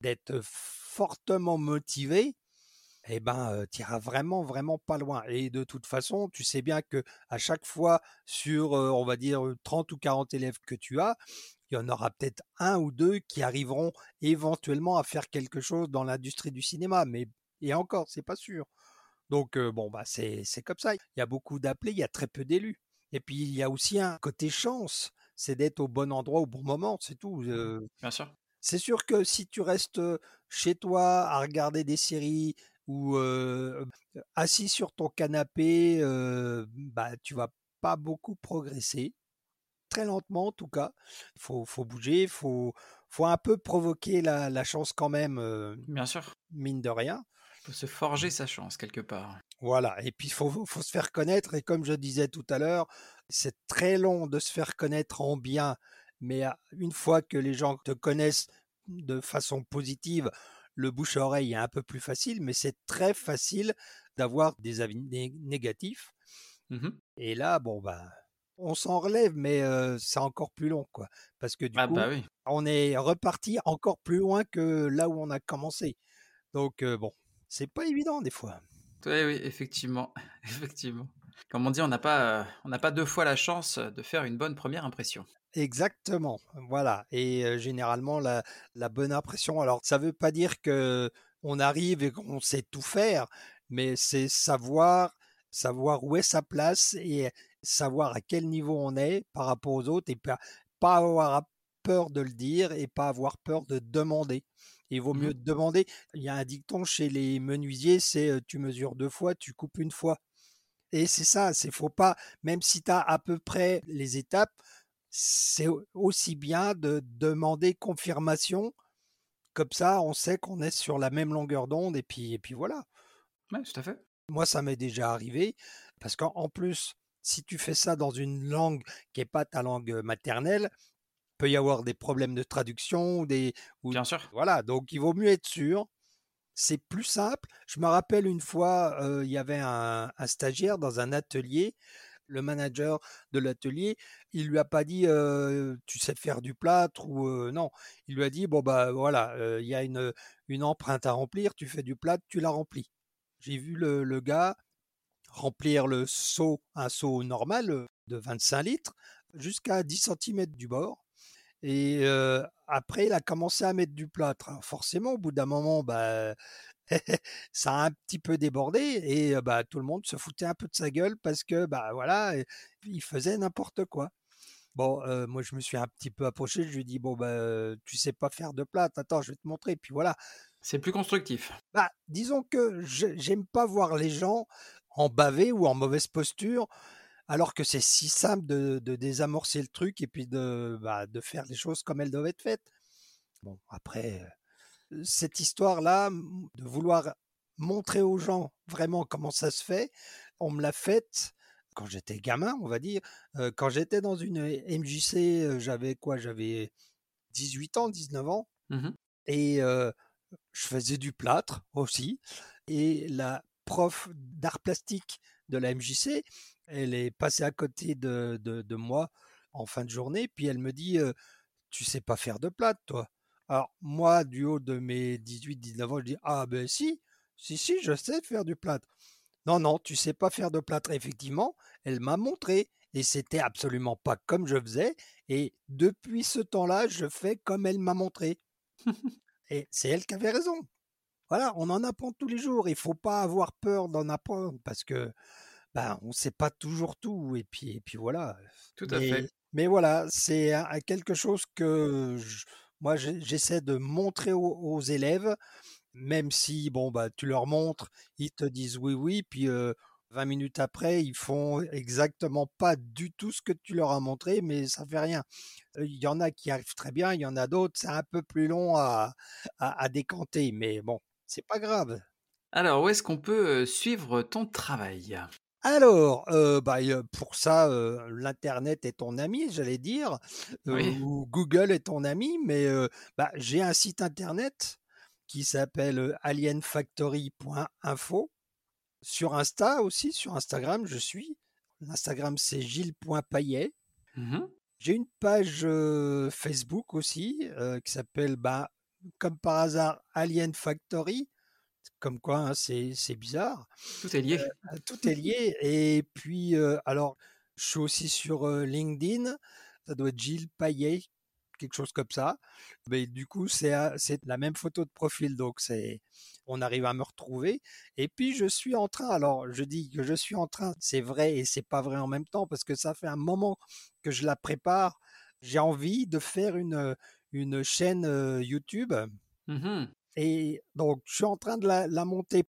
d'être fortement motivé, eh ben, tu iras vraiment, vraiment pas loin. Et de toute façon, tu sais bien que à chaque fois sur, on va dire, euh, 30 ou 40 élèves que tu as, il y en aura peut-être un ou deux qui arriveront éventuellement à faire quelque chose dans l'industrie du cinéma. Mais et encore, c'est pas sûr. Donc bon, bah c'est c'est comme ça. Il y a beaucoup d'appelés, il y a très peu d'élus. Et puis il y a aussi un côté chance, c'est d'être au bon endroit au bon moment, c'est tout. Euh, Bien sûr. C'est sûr que si tu restes chez toi à regarder des séries ou euh, assis sur ton canapé, euh, bah tu vas pas beaucoup progresser. Très lentement en tout cas. Faut, faut bouger, faut, faut un peu provoquer la, la chance quand même, euh, Bien sûr. mine de rien. Faut se forger sa chance quelque part. Voilà, et puis il faut, faut se faire connaître, et comme je disais tout à l'heure, c'est très long de se faire connaître en bien, mais une fois que les gens te connaissent de façon positive, le bouche à oreille est un peu plus facile, mais c'est très facile d'avoir des avis né- négatifs. Mmh Et là, bon, bah, on s'en relève, mais euh, c'est encore plus long, quoi. Parce que du Ah coup, bah oui. on est reparti encore plus loin que là où on a commencé. Donc, euh, bon, c'est pas évident des fois. Oui, oui, effectivement, effectivement. Comme on dit, on n'a pas, on pas 2 fois la chance, de faire une bonne première impression. Exactement, voilà. Et euh, généralement, la, la bonne impression, alors ça veut pas dire que on arrive et qu'on sait tout faire, mais c'est savoir, savoir où est sa place et savoir à quel niveau on est par rapport aux autres et pas, pas avoir peur de le dire et pas avoir peur de demander. Il vaut Mmh mieux demander. Il y a un dicton chez les menuisiers, c'est tu mesures deux fois, tu coupes une fois. Et c'est ça, c'est faut pas, même si tu as à peu près les étapes, c'est aussi bien de demander confirmation. Comme ça, on sait qu'on est sur la même longueur d'onde et puis, et puis voilà. Ouais, tout à fait. Moi, ça m'est déjà arrivé parce qu'en en plus, si tu fais ça dans une langue qui n'est pas ta langue maternelle, peut y avoir des problèmes de traduction ou des ou Bien sûr. voilà. Donc, il vaut mieux être sûr. C'est plus simple. Je me rappelle une fois, euh, il y avait un, un stagiaire dans un atelier. Le manager de l'atelier, il lui a pas dit tu sais faire du plâtre ou non. Il lui a dit bon bah voilà, il y a une, une empreinte à remplir, tu fais du plâtre, tu la remplis. J'ai vu le, le gars remplir le seau, un seau normal de 25 litres, jusqu'à 10 cm du bord. Et après, il a commencé à mettre du plâtre. Forcément, au bout d'un moment, bah, ça a un petit peu débordé et bah, tout le monde se foutait un peu de sa gueule parce que bah voilà, il faisait n'importe quoi. Bon, euh, moi je me suis un petit peu approché, je lui ai dit bon bah tu sais pas faire de plâtre, attends, je vais te montrer. Puis voilà. C'est plus constructif. Bah, disons que j'aime pas voir les gens en bavé ou en mauvaise posture, alors que c'est si simple de, de désamorcer le truc et puis de, bah, de faire les choses comme elles doivent être faites. Bon, après, cette histoire-là, de vouloir montrer aux gens vraiment comment ça se fait, on me l'a faite quand j'étais gamin, on va dire. Quand j'étais dans une MJC, j'avais quoi? J'avais 18 ans, 19 ans. Mmh Et euh, je faisais du plâtre aussi. Et la prof d'art plastique de la MJC, elle est passée à côté de, de, de moi en fin de journée, puis elle me dit euh, Tu sais pas faire de plâtre, toi Alors, moi, du haut de mes 18-19 ans, je dis Ah, ben si, si, si, je sais faire du plâtre. Non, non, tu sais pas faire de plâtre. Effectivement, elle m'a montré. Et c'était absolument pas comme je faisais. Et depuis ce temps-là, je fais comme elle m'a montré. Et c'est elle qui avait raison. Voilà, on en apprend tous les jours. Il faut pas avoir peur d'en apprendre parce que ben, on ne sait pas toujours tout. Et puis, et puis voilà. Tout à fait. Mais voilà, c'est quelque chose que moi j'essaie de montrer aux, élèves, même si bon bah tu leur montres, ils te disent oui oui, puis 20 minutes après ils font exactement pas du tout ce que tu leur as montré, mais ça fait rien. Il y en a qui arrivent très bien, il y en a d'autres c'est un peu plus long à, à décanter, mais bon c'est pas grave. Alors où est-ce qu'on peut suivre ton travail? Alors, bah, pour ça, l'internet est ton ami, j'allais dire, ou Google est ton ami, mais bah, j'ai un site internet qui s'appelle alienfactory.info. Sur Insta aussi, sur Instagram, je suis. L'Instagram, c'est gilles.paillet. Mmh j'ai une page Facebook aussi qui s'appelle, bah, comme par hasard, Alien Factory. Comme quoi, hein, c'est bizarre. Tout est lié. Euh, tout est lié. Et puis, euh, alors, je suis aussi sur euh, LinkedIn. Ça doit être Gilles Payet, quelque chose comme ça. Mais du coup, c'est la même photo de profil. Donc, c'est on arrive à me retrouver. Et puis, je suis en train, alors je dis que je suis en train, c'est vrai et c'est pas vrai en même temps, parce que ça fait un moment que je la prépare. J'ai envie de faire une, une chaîne YouTube. Mmh et donc, je suis en train de la, monter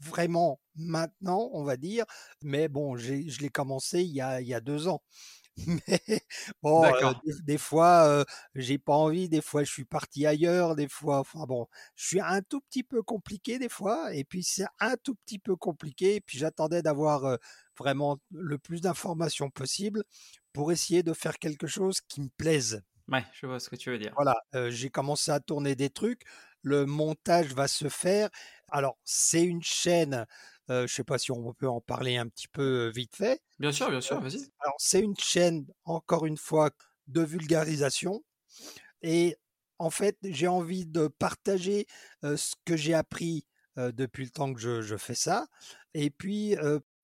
vraiment maintenant, on va dire. Mais bon, je l'ai commencé il y, a, il y a deux ans. Mais bon, des, fois, j'ai pas envie, des fois, je suis parti ailleurs, des fois, enfin bon, je suis un tout petit peu compliqué des fois, et puis c'est un tout petit peu compliqué, et puis j'attendais d'avoir vraiment le plus d'informations possible pour essayer de faire quelque chose qui me plaise. Ouais, je vois ce que tu veux dire. Voilà, j'ai commencé à tourner des trucs le montage va se faire. Alors, c'est une chaîne, je ne sais pas si on peut en parler un petit peu vite fait. Bien sûr, bien sûr, vas-y. Alors, c'est une chaîne, encore une fois, de vulgarisation. Et en fait, j'ai envie de partager ce que j'ai appris depuis le temps que je, je fais ça. Et puis,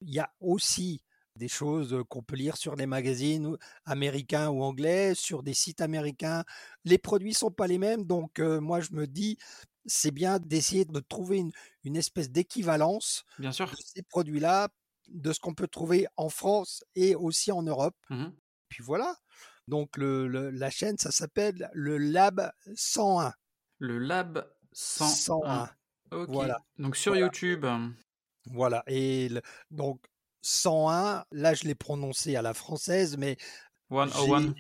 il y a aussi des choses qu'on peut lire sur les magazines américains ou anglais, sur des sites américains. Les produits sont pas les mêmes, donc moi je me dis c'est bien d'essayer de trouver une, espèce d'équivalence de ces produits-là, de ce qu'on peut trouver en France et aussi en Europe. Mmh Puis voilà. Donc le, la chaîne, ça s'appelle le Lab 101. Le Lab 101. Voilà. Donc sur YouTube. Voilà. Et donc 101, là je l'ai prononcé à la française, mais 101.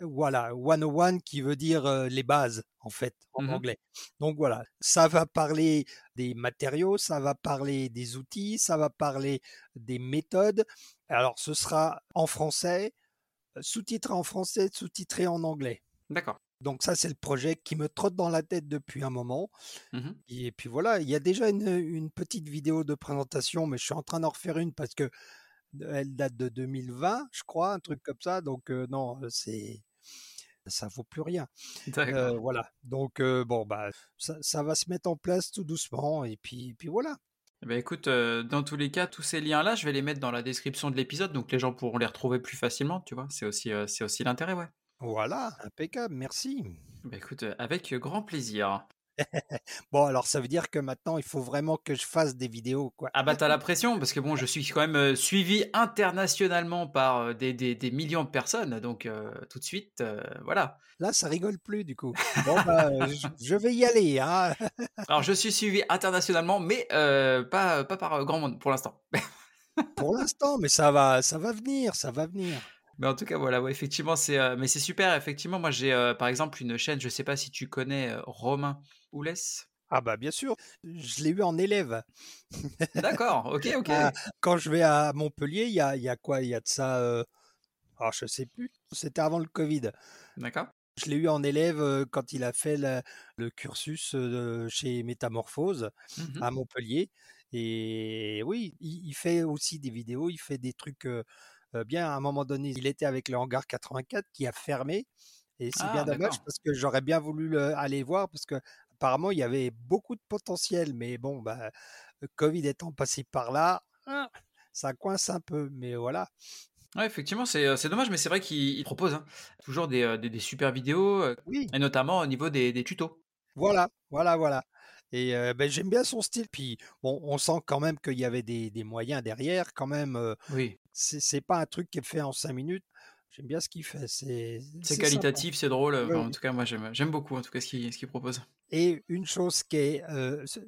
Voilà, 101 qui veut dire les bases en fait en mmh anglais. Donc voilà, ça va parler des matériaux, ça va parler des outils, ça va parler des méthodes. Alors ce sera en français, sous-titré en français, sous-titré en anglais. D'accord. Donc ça, c'est le projet qui me trotte dans la tête depuis un moment. Mmh Et puis voilà, il y a déjà une, petite vidéo de présentation, mais je suis en train d'en refaire une parce que elle date de 2020, je crois, un truc comme ça. Donc non, c'est ça vaut plus rien. voilà. Donc bon bah ça, va se mettre en place tout doucement et puis puis voilà. Ben écoute, dans tous les cas, tous ces liens-là, je vais les mettre dans la description de l'épisode, donc les gens pourront les retrouver plus facilement, tu vois. C'est aussi, c'est aussi l'intérêt, ouais. Voilà, impeccable, merci. Bah écoute, avec grand plaisir. bon, alors ça veut dire que maintenant il faut vraiment que je fasse des vidéos, quoi. Ah bah t'as la pression, parce que bon, je suis quand même suivi internationalement par des, des, millions de personnes, donc tout de suite, voilà. Là, ça rigole plus du coup. Bon, bah, je, vais y aller. Hein. alors je suis suivi internationalement, mais pas, pas par grand monde pour l'instant. pour l'instant, mais ça va, ça va venir, ça va venir. Mais en tout cas, voilà, ouais, effectivement, c'est, euh, mais c'est super. Effectivement, moi, j'ai euh, par exemple une chaîne, je sais pas si tu connais euh, Romain Oulès. Ah bah bien sûr, je l'ai eu en élève. D'accord, ok, ok. Ah, quand je vais à Montpellier, il y a, y a, quoi Il y a de ça, oh, je sais plus. C'était avant le Covid. D'accord. Je l'ai eu en élève quand il a fait le cursus chez Métamorphose mmh à Montpellier. Et oui, il, il, fait aussi des vidéos, il fait des trucs bien à un moment donné, il était avec le hangar 84 qui a fermé. Et c'est bien ah, dommage parce que j'aurais bien voulu aller voir parce que apparemment il y avait beaucoup de potentiel. Mais bon, bah, Covid étant passé par là, hein, ça coince un peu. Mais voilà. Ouais, effectivement, c'est, dommage, mais c'est vrai qu'il propose hein, toujours des, des, super vidéos, oui. et notamment au niveau des, des tutos. Voilà, voilà, voilà. Et ben, j'aime bien son style. Puis bon, on sent quand même qu'il y avait des, des, moyens derrière. Quand même, oui. C'est pas un truc qui est fait en cinq minutes. J'aime bien ce qu'il fait. C'est qualitatif, c'est drôle. en tout cas, moi, j'aime beaucoup en tout cas ce qu'il propose. Et une chose qui est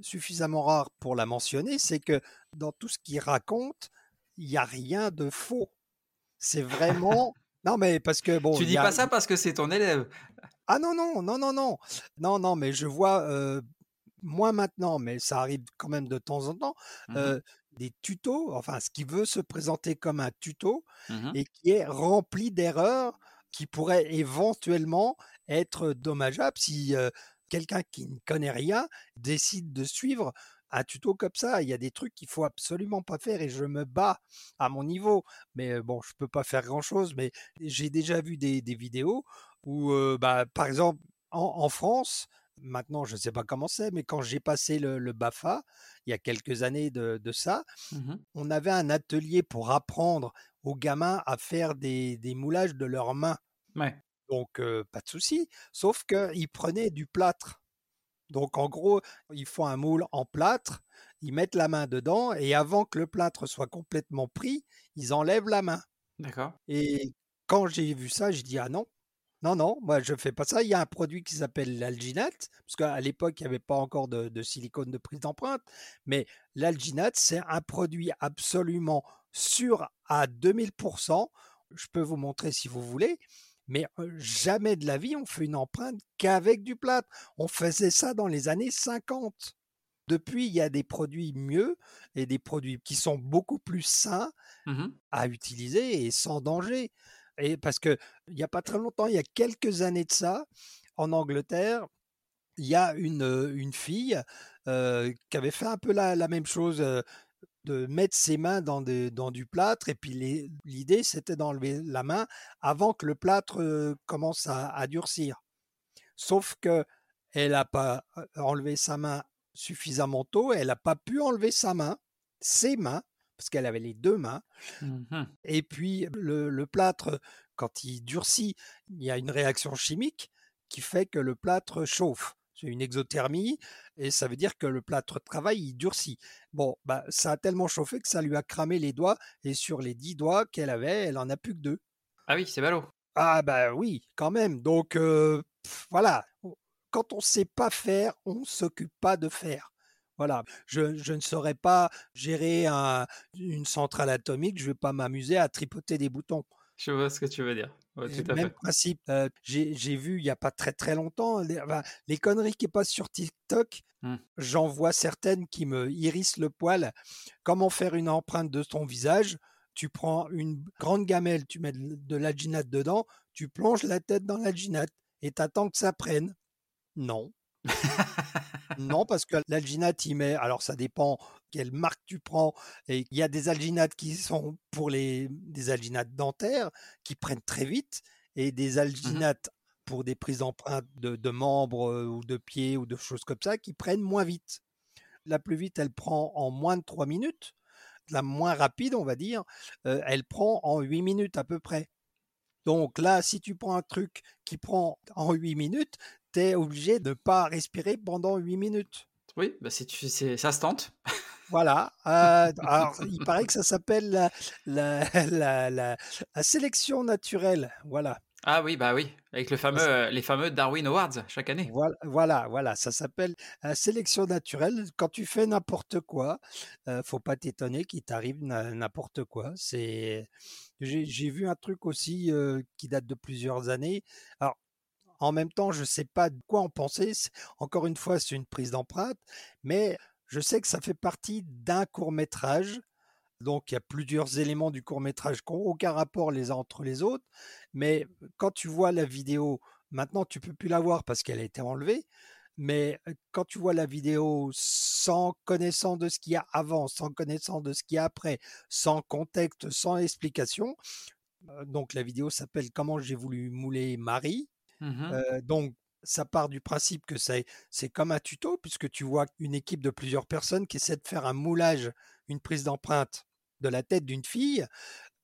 suffisamment rare pour la mentionner, c'est que dans tout ce qu'il raconte, il n'y a rien de faux. C'est vraiment. non, mais parce que bon. Tu dis pas ça parce que c'est ton élève. Ah non, non, non, non, non. Non, non, mais je vois, moins maintenant, mais ça arrive quand même de temps en temps, mmh des tutos, enfin, ce qui veut se présenter comme un tuto mmh et qui est rempli d'erreurs qui pourraient éventuellement être dommageables si quelqu'un qui ne connaît rien décide de suivre un tuto comme ça. Il y a des trucs qu'il faut absolument pas faire et je me bats à mon niveau. Mais bon, je peux pas faire grand chose. Mais j'ai déjà vu des, vidéos où, bah, par exemple, en, France, maintenant je ne sais pas comment c'est, mais quand j'ai passé le, BAFA, il y a quelques années de, ça, mmh on avait un atelier pour apprendre aux gamins à faire des, moulages de leurs mains. Donc pas de souci, sauf qu'ils prenaient du plâtre. Donc en gros, ils font un moule en plâtre, ils mettent la main dedans et avant que le plâtre soit complètement pris, ils enlèvent la main. D'accord. Et quand j'ai vu ça, j'ai dit ah non, non, non, moi je fais pas ça. Il y a un produit qui s'appelle l'alginate, parce qu'à l'époque, il n'y avait pas encore de, silicone de prise d'empreinte, mais l'alginate, c'est un produit absolument sûr à 2000%. Je peux vous montrer si vous voulez, mais jamais de la vie on fait une empreinte qu'avec du plâtre. On faisait ça dans les années 50. Depuis, il y a des produits mieux et des produits qui sont beaucoup plus sains mmh à utiliser et sans danger. Et parce que il n'y a pas très longtemps, il y a quelques années de ça, en Angleterre, il y a une, fille qui avait fait un peu la, même chose, de mettre ses mains dans, du plâtre, et puis l'idée c'était d'enlever la main avant que le plâtre commence à, durcir. Sauf que elle n'a pas enlevé sa main suffisamment tôt, elle n'a pas pu enlever sa main, ses mains, parce qu'elle avait les deux mains. Mmh et puis le, plâtre, quand il durcit, il y a une réaction chimique qui fait que le plâtre chauffe. C'est une exothermie et ça veut dire que le plâtre travaille, il durcit. Bon, bah, ça a tellement chauffé que ça lui a cramé les doigts et sur les dix doigts qu'elle avait, elle en a plus que deux. Ah oui, c'est ballot. Ah bah oui, quand même. Donc voilà, quand on ne sait pas faire, on ne s'occupe pas de faire. Voilà, je, ne saurais pas gérer une centrale atomique, je ne vais pas m'amuser à tripoter des boutons. Je vois ce que tu veux dire. même principe. j'ai vu il n'y a pas très très longtemps les, conneries qui passent sur TikTok. Mmh. J'en vois certaines qui me hérissent le poil. Comment faire une empreinte de ton visage? Tu prends une grande gamelle, tu mets de, l'alginate dedans, tu plonges la tête dans l'alginate et t'attends que ça prenne. Non, non, parce que l'alginate, il met, alors ça dépend quelle marque tu prends, et il y a des alginates qui sont pour les des alginates dentaires qui prennent très vite, et des mmh alginates pour des prises d'empreintes de, membres ou de pieds ou de choses comme ça qui prennent moins vite. La plus vite, elle prend en moins de 3 minutes. La moins rapide, on va dire, elle prend en 8 minutes à peu près. Donc là, si tu prends un truc qui prend en 8 minutes, tu es obligé de ne pas respirer pendant 8 minutes. Oui, bah c'est, ça se tente. Voilà. Euh, alors, il paraît que ça s'appelle la, la, la, sélection naturelle. Voilà. Ah oui, bah oui, avec le fameux, euh, les fameux Darwin Awards chaque année. Voilà, voilà, voilà. ça s'appelle la sélection naturelle. Quand tu fais n'importe quoi, euh, faut pas t'étonner qu'il t'arrive n'importe quoi. C'est, j'ai vu un truc aussi euh, qui date de plusieurs années. Alors, en même temps, je ne sais pas de quoi en penser. Encore une fois, c'est une prise d'empreinte, mais je sais que ça fait partie d'un court métrage. Donc, il y a plusieurs éléments du court métrage qui n'ont aucun rapport les uns entre les autres. Mais quand tu vois la vidéo, maintenant, tu peux plus la voir parce qu'elle a été enlevée. Mais quand tu vois la vidéo sans connaissance de ce qu'il y a avant, sans connaissance de ce qu'il y a après, sans contexte, sans explication, donc la vidéo s'appelle Comment j'ai voulu mouler Marie. Mmh donc ça part du principe que c'est comme un tuto, puisque tu vois une équipe de plusieurs personnes qui essaient de faire un moulage, une prise d'empreinte de la tête d'une fille,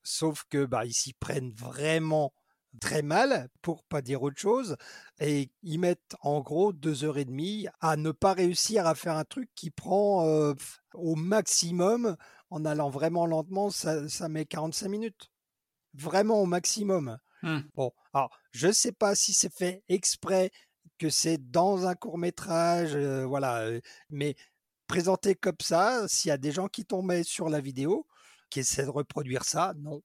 sauf que bah, ils s'y prennent vraiment très mal, pour pas dire autre chose, et ils mettent en gros deux heures et demie à ne pas réussir à faire un truc qui prend euh, au maximum, en allant vraiment lentement, ça, ça met 45 minutes. Vraiment au maximum. Mmh. Bon, alors je sais pas si c'est fait exprès, que c'est dans un court métrage, euh, voilà, euh, mais présenté comme ça, s'il y a des gens qui tombaient sur la vidéo, qui essaient de reproduire ça, non.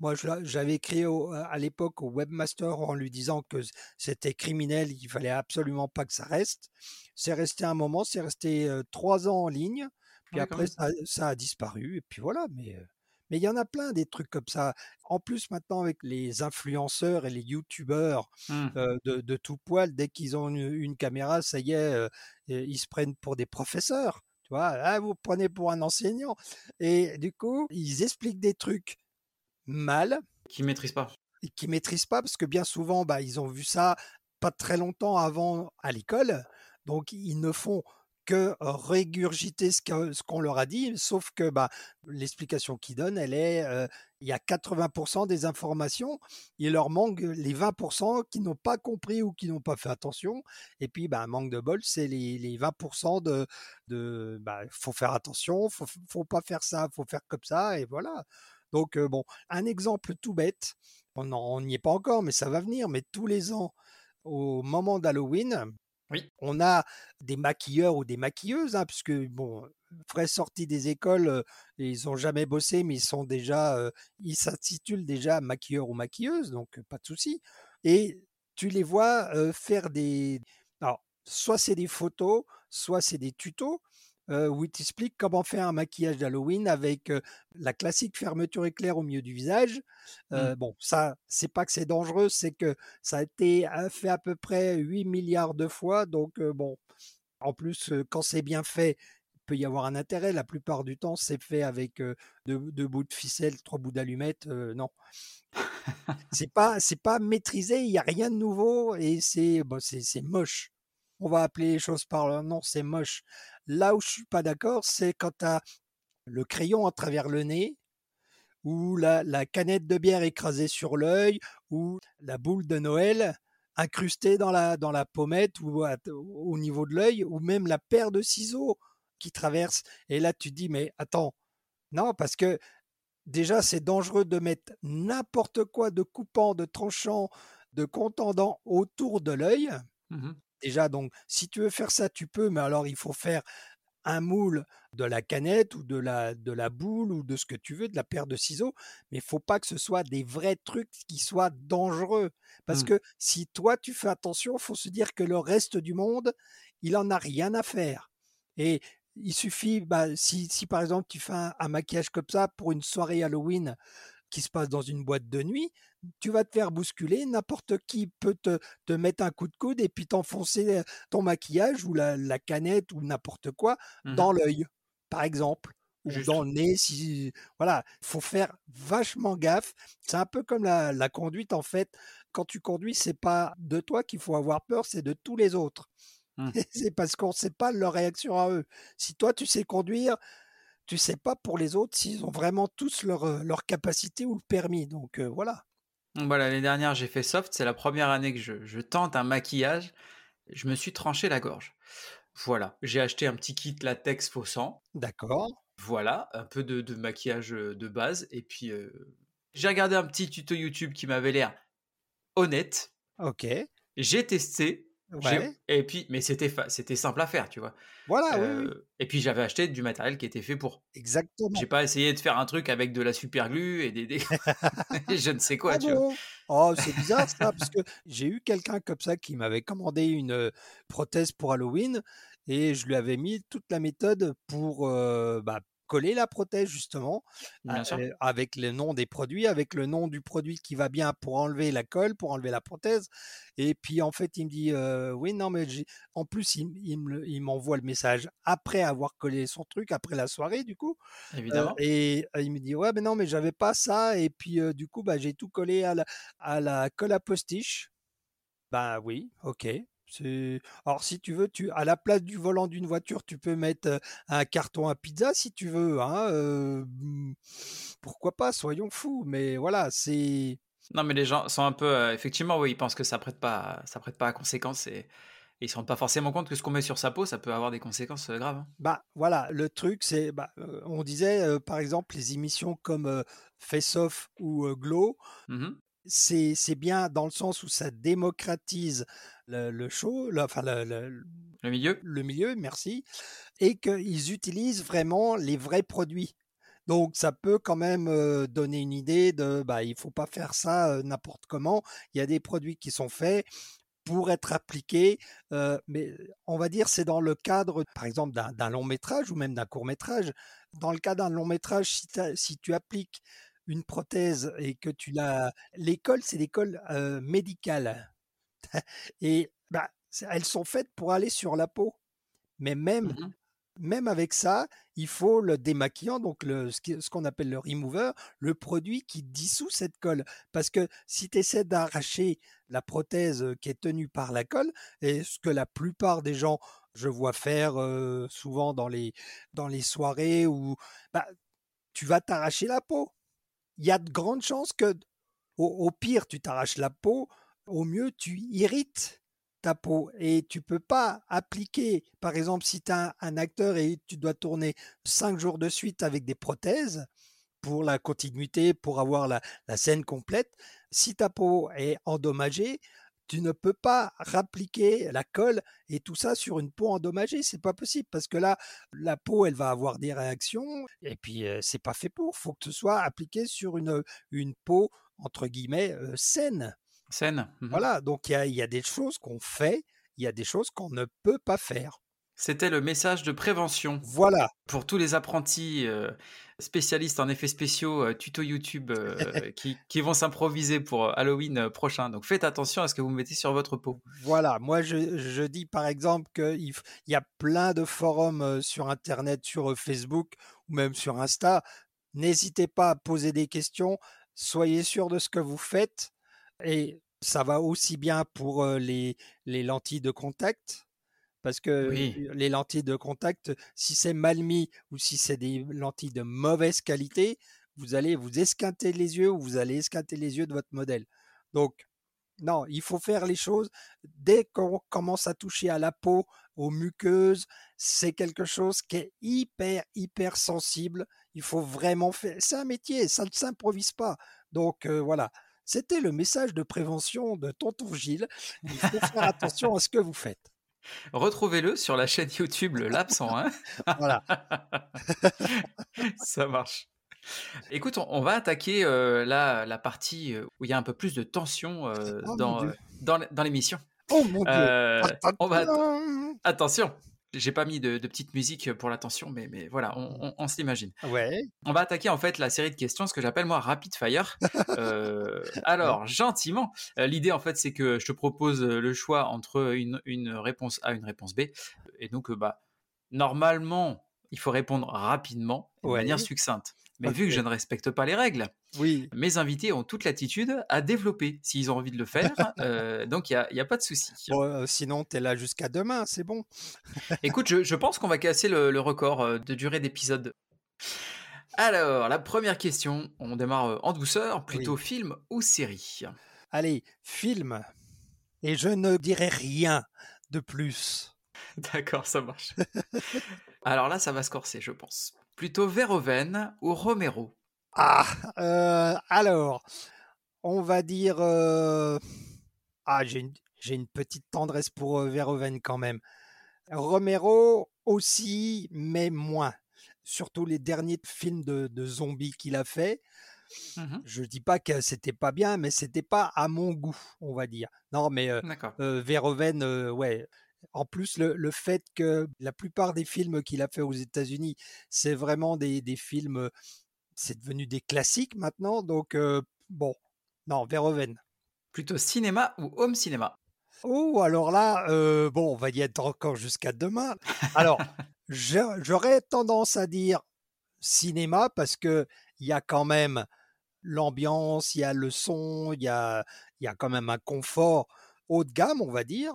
Moi, j'avais écrit à l'époque au webmaster en lui disant que c'était criminel, il fallait absolument pas que ça reste. C'est resté un moment, c'est resté euh, trois ans en ligne, puis après ça, a disparu, et puis voilà. Mais mais il y en a plein des trucs comme ça. En plus, maintenant, avec les influenceurs et les youtubeurs mmh. de, tout poil, dès qu'ils ont une, caméra, ça y est, ils se prennent pour des professeurs. Tu vois, ah, vous prenez pour un enseignant. Et du coup, ils expliquent des trucs mal. Qui maîtrisent pas. Qui maîtrisent pas, parce que bien souvent, bah, ils ont vu ça pas très longtemps avant à l'école. Donc, ils ne font que régurgiter ce qu'on leur a dit, sauf que bah, l'explication qu'ils donnent, elle est, il y a 80% des informations, il leur manque les 20% qui n'ont pas compris ou qui n'ont pas fait attention, et puis bah, manque de bol, c'est les, 20% de, de bah, faut faire attention, faut, faut pas faire ça, faut faire comme ça, et voilà. Donc bon, un exemple tout bête, on n'y est pas encore, mais ça va venir, mais tous les ans, au moment d'Halloween, on a des maquilleurs ou des maquilleuses, hein, puisque bon, frais sortis des écoles, ils n'ont jamais bossé, mais ils sont déjà, ils s'intitulent déjà maquilleurs ou maquilleuses, donc pas de souci. Et tu les vois faire des, alors soit c'est des photos, soit c'est des tutos où il t'explique comment faire un maquillage d'Halloween avec la classique fermeture éclair au milieu du visage. Mmh. Bon, ça, c'est pas que c'est dangereux, c'est que ça a été fait à peu près 8 milliards de fois. Donc, bon, en plus, quand c'est bien fait, il peut y avoir un intérêt. La plupart du temps, c'est fait avec deux, bouts de ficelle, trois bouts d'allumettes. non. c'est pas, c'est pas maîtrisé, il n'y a rien de nouveau et c'est, bon, c'est moche on va appeler les choses par leur nom, c'est moche. Là où je suis pas d'accord, c'est quand tu as le crayon à travers le nez, ou la, canette de bière écrasée sur l'œil, ou la boule de Noël incrustée dans la, pommette ou au niveau de l'œil, ou même la paire de ciseaux qui traverse. Et là, tu dis, mais attends, non, parce que déjà, c'est dangereux de mettre n'importe quoi de coupant, de tranchant, de contendant autour de l'œil. Mmh Déjà, donc, si tu veux faire ça, tu peux, mais alors il faut faire un moule de la canette ou de la, de la boule ou de ce que tu veux, de la paire de ciseaux, mais il faut pas que ce soit des vrais trucs qui soient dangereux. Parce mmh. que si toi tu fais attention, il faut se dire que le reste du monde, il en a rien à faire. Et il suffit, bah, si, si par exemple tu fais un, maquillage comme ça pour une soirée Halloween, qui se passe dans une boîte de nuit, tu vas te faire bousculer, n'importe qui peut te, te, mettre un coup de coude et puis t'enfoncer ton maquillage ou la, la canette ou n'importe quoi mmh dans l'œil, par exemple. Ou dans le nez, si voilà, faut faire vachement gaffe. C'est un peu comme la, la conduite en fait. Quand tu conduis, c'est pas de toi qu'il faut avoir peur, c'est de tous les autres. Mmh. C'est parce qu'on ne sait pas leur réaction à eux. Si toi tu sais conduire, tu sais pas pour les autres s'ils ont vraiment tous leur, euh, leur capacité ou le permis. Donc euh, voilà. Voilà, l'année dernière, j'ai fait soft. C'est la première année que je, tente un maquillage. Je me suis tranché la gorge. Voilà, j'ai acheté un petit kit latex faux sang. D'accord. Voilà, un peu de, maquillage euh, de base. Et puis, j'ai regardé un petit tuto YouTube qui m'avait l'air honnête. Ok. J'ai testé. Et puis, mais c'était c'était simple à faire, tu vois? Voilà. Et puis j'avais acheté du matériel qui était fait pour. Exactement. J'ai pas essayé de faire un truc avec de la super glue et des, je ne sais quoi, ah tu vois? Oh, c'est bizarre ça, parce que j'ai eu quelqu'un comme ça qui m'avait commandé une prothèse pour Halloween et je lui avais mis toute la méthode pour bah, coller la prothèse justement avec le nom des produits, avec le nom du produit qui va bien pour enlever la colle, pour enlever la prothèse. Et puis en fait, il me dit oui, non, mais en plus, il, m'envoie le message après avoir collé son truc, après la soirée, du coup. Évidemment. et il me dit ouais, mais non, mais j'avais pas ça. Et puis du coup, bah, j'ai tout collé à la, à la colle à postiche. Bah oui, ok. Alors si tu veux, tu à la place du volant d'une voiture, tu peux mettre un carton à pizza si tu veux. Hein, mmh, pourquoi pas Soyons fous. Mais voilà, c'est Non, mais les gens sont un peu, euh, effectivement, oui, ils pensent que ça prête pas, ça prête pas à conséquences et, ils se rendent pas forcément compte que ce qu'on met sur sa peau, ça peut avoir des conséquences graves. hein. Bah voilà, le truc c'est, bah, on disait euh, par exemple les émissions comme euh, Face Off ou euh, Glow, c'est c'est bien dans le sens où ça démocratise le, le show, le- enfin le, le- Le milieu. le milieu, merci, et qu'ils utilisent vraiment les vrais produits. Donc ça peut quand même euh, donner une idée de, bah, il faut pas faire ça euh, n'importe comment. Il y a des produits qui sont faits pour être appliqués, euh, mais on va dire c'est dans le cadre, par exemple, d'un long métrage ou même d'un court métrage. Dans le cas d'un long métrage, si tu appliques une prothèse et que tu l'as, l'école c'est l'école euh, médicale et bah, elles sont faites pour aller sur la peau. Mais même Mhm. même avec ça, il faut le démaquillant, donc le, ce qu'on appelle le remover, le produit qui dissout cette colle. Parce que si tu essaies d'arracher la prothèse qui est tenue par la colle, et ce que la plupart des gens, je vois faire euh, souvent dans les, dans les soirées, où bah, tu vas t'arracher la peau. Il y a de grandes chances que, au, pire, tu t'arraches la peau, au mieux, tu irrites ta peau et tu peux pas appliquer, par exemple, si tu as un acteur et tu dois tourner cinq jours de suite avec des prothèses pour la continuité, pour avoir la scène complète, si ta peau est endommagée, tu ne peux pas rappliquer la colle et tout ça sur une peau endommagée, c'est pas possible parce que là, la peau, elle va avoir des réactions et puis euh, c'est pas fait pour. Faut que ce soit appliqué sur une, une peau entre guillemets euh, saine. Scène. Mhm. Voilà, donc il y a, il y a des choses qu'on fait, il y a des choses qu'on ne peut pas faire. C'était le message de prévention Voilà, pour tous les apprentis euh, spécialistes en effets spéciaux, euh, tuto YouTube euh, qui, qui vont s'improviser pour euh, Halloween prochain. Donc faites attention à ce que vous mettez sur votre peau. voilà. Moi, je, je dis par exemple qu'il y a plein de forums sur Internet, sur Facebook ou même sur Insta. N'hésitez pas à poser des questions. Soyez sûr de ce que vous faites. Et ça va aussi bien pour les, les lentilles de contact. Parce que Oui. les lentilles de contact, si c'est mal mis ou si c'est des lentilles de mauvaise qualité, vous allez vous esquinter les yeux ou vous allez esquinter les yeux de votre modèle. Donc, non, il faut faire les choses dès qu'on commence à toucher à la peau, aux muqueuses. C'est quelque chose qui est hyper, hyper sensible. Il faut vraiment faire. C'est un métier, ça ne s'improvise pas. Donc euh, voilà, c'était le message de prévention de Tonton Gilles. Il faut faire attention à ce que vous faites. Retrouvez-le sur la chaîne YouTube Le Lab 101. Voilà. Ça marche. Écoute, on, on va attaquer euh, la, la partie euh, où il y a un peu plus de tension euh, Oh dans, dans, l'émission. Oh mon Dieu. Euh, on va, Tadam attention, j'ai pas mis de, de petite musique pour la tension, mais, mais voilà, on, on- on. Ouais. On va attaquer en fait la série de questions, ce que j'appelle moi rapid fire. Euh, alors, gentiment, euh, l'idée en fait c'est que je te propose euh, le choix entre une, une réponse A et une réponse B. Et donc, bah, normalement, il faut répondre rapidement, de Ouais. manière succincte. Mais vu que je ne respecte pas les règles, Oui. mes invités ont toute l'attitude à développer s'ils ont envie de le faire. Euh, donc, il n'y a, il y a pas de souci. Bon, euh, sinon, tu es là jusqu'à demain, c'est bon. Écoute, je, je pense qu'on va casser le, le record euh, de durée d'épisode. Alors, la première question, on démarre en douceur, plutôt Oui. film ou série? Allez, film. Et je ne dirai rien de plus. D'accord, ça marche. Alors là, ça va se corser, je pense. Plutôt Verhoeven ou Romero? Ah, euh, alors, on va dire. euh, Ah, j'ai une, petite tendresse pour euh, Verhoeven quand même. Romero aussi, mais moins. Surtout les derniers films de, de zombies qu'il a fait. Mhm, Je dis pas que c'était pas bien, mais c'était pas à mon goût, on va dire. Non, mais euh, euh, Verhoeven, euh, ouais. En plus, le, le fait que la plupart des films qu'il a fait aux États-Unis, c'est vraiment des, des films, euh, c'est devenu des classiques maintenant. Donc, euh, bon, non, Verhoeven. Plutôt cinéma ou home cinéma? Oh, alors là, euh, bon, on va y être encore jusqu'à demain. Alors, j'aurais tendance à dire cinéma parce que il y a quand même l'ambiance, il y a le son, il y a, il y a quand même un confort haut de gamme, on va dire,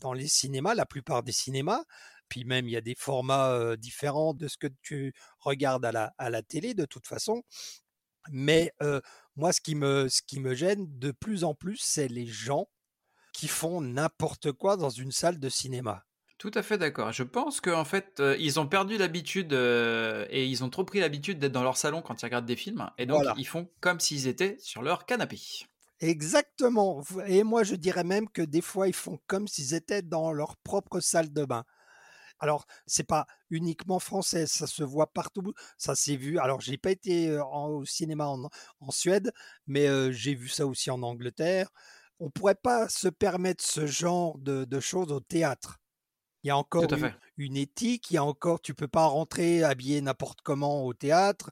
dans les cinémas, la plupart des cinémas. Puis même, il y a des formats différents de ce que tu regardes à la, à la télé, de toute façon. Mais euh, Moi, ce qui me, ce qui me gêne de plus en plus, c'est les gens qui font n'importe quoi dans une salle de cinéma. Tout à fait d'accord. Je pense qu'en fait, euh, ils ont perdu l'habitude euh, et ils ont trop pris l'habitude d'être dans leur salon quand ils regardent des films. Et donc, Voilà. ils font comme s'ils étaient sur leur canapé. Exactement. Et moi, je dirais même que des fois, ils font comme s'ils étaient dans leur propre salle de bain. Alors, c'est pas uniquement français, ça se voit partout, ça s'est vu. Alors, j'ai pas été en- au cinéma en, en Suède, mais euh, j'ai vu ça aussi en Angleterre. On pourrait pas se permettre ce genre de, de choses au théâtre. Il y a encore une, une éthique, il y a encore, tu peux pas rentrer habillé n'importe comment au théâtre.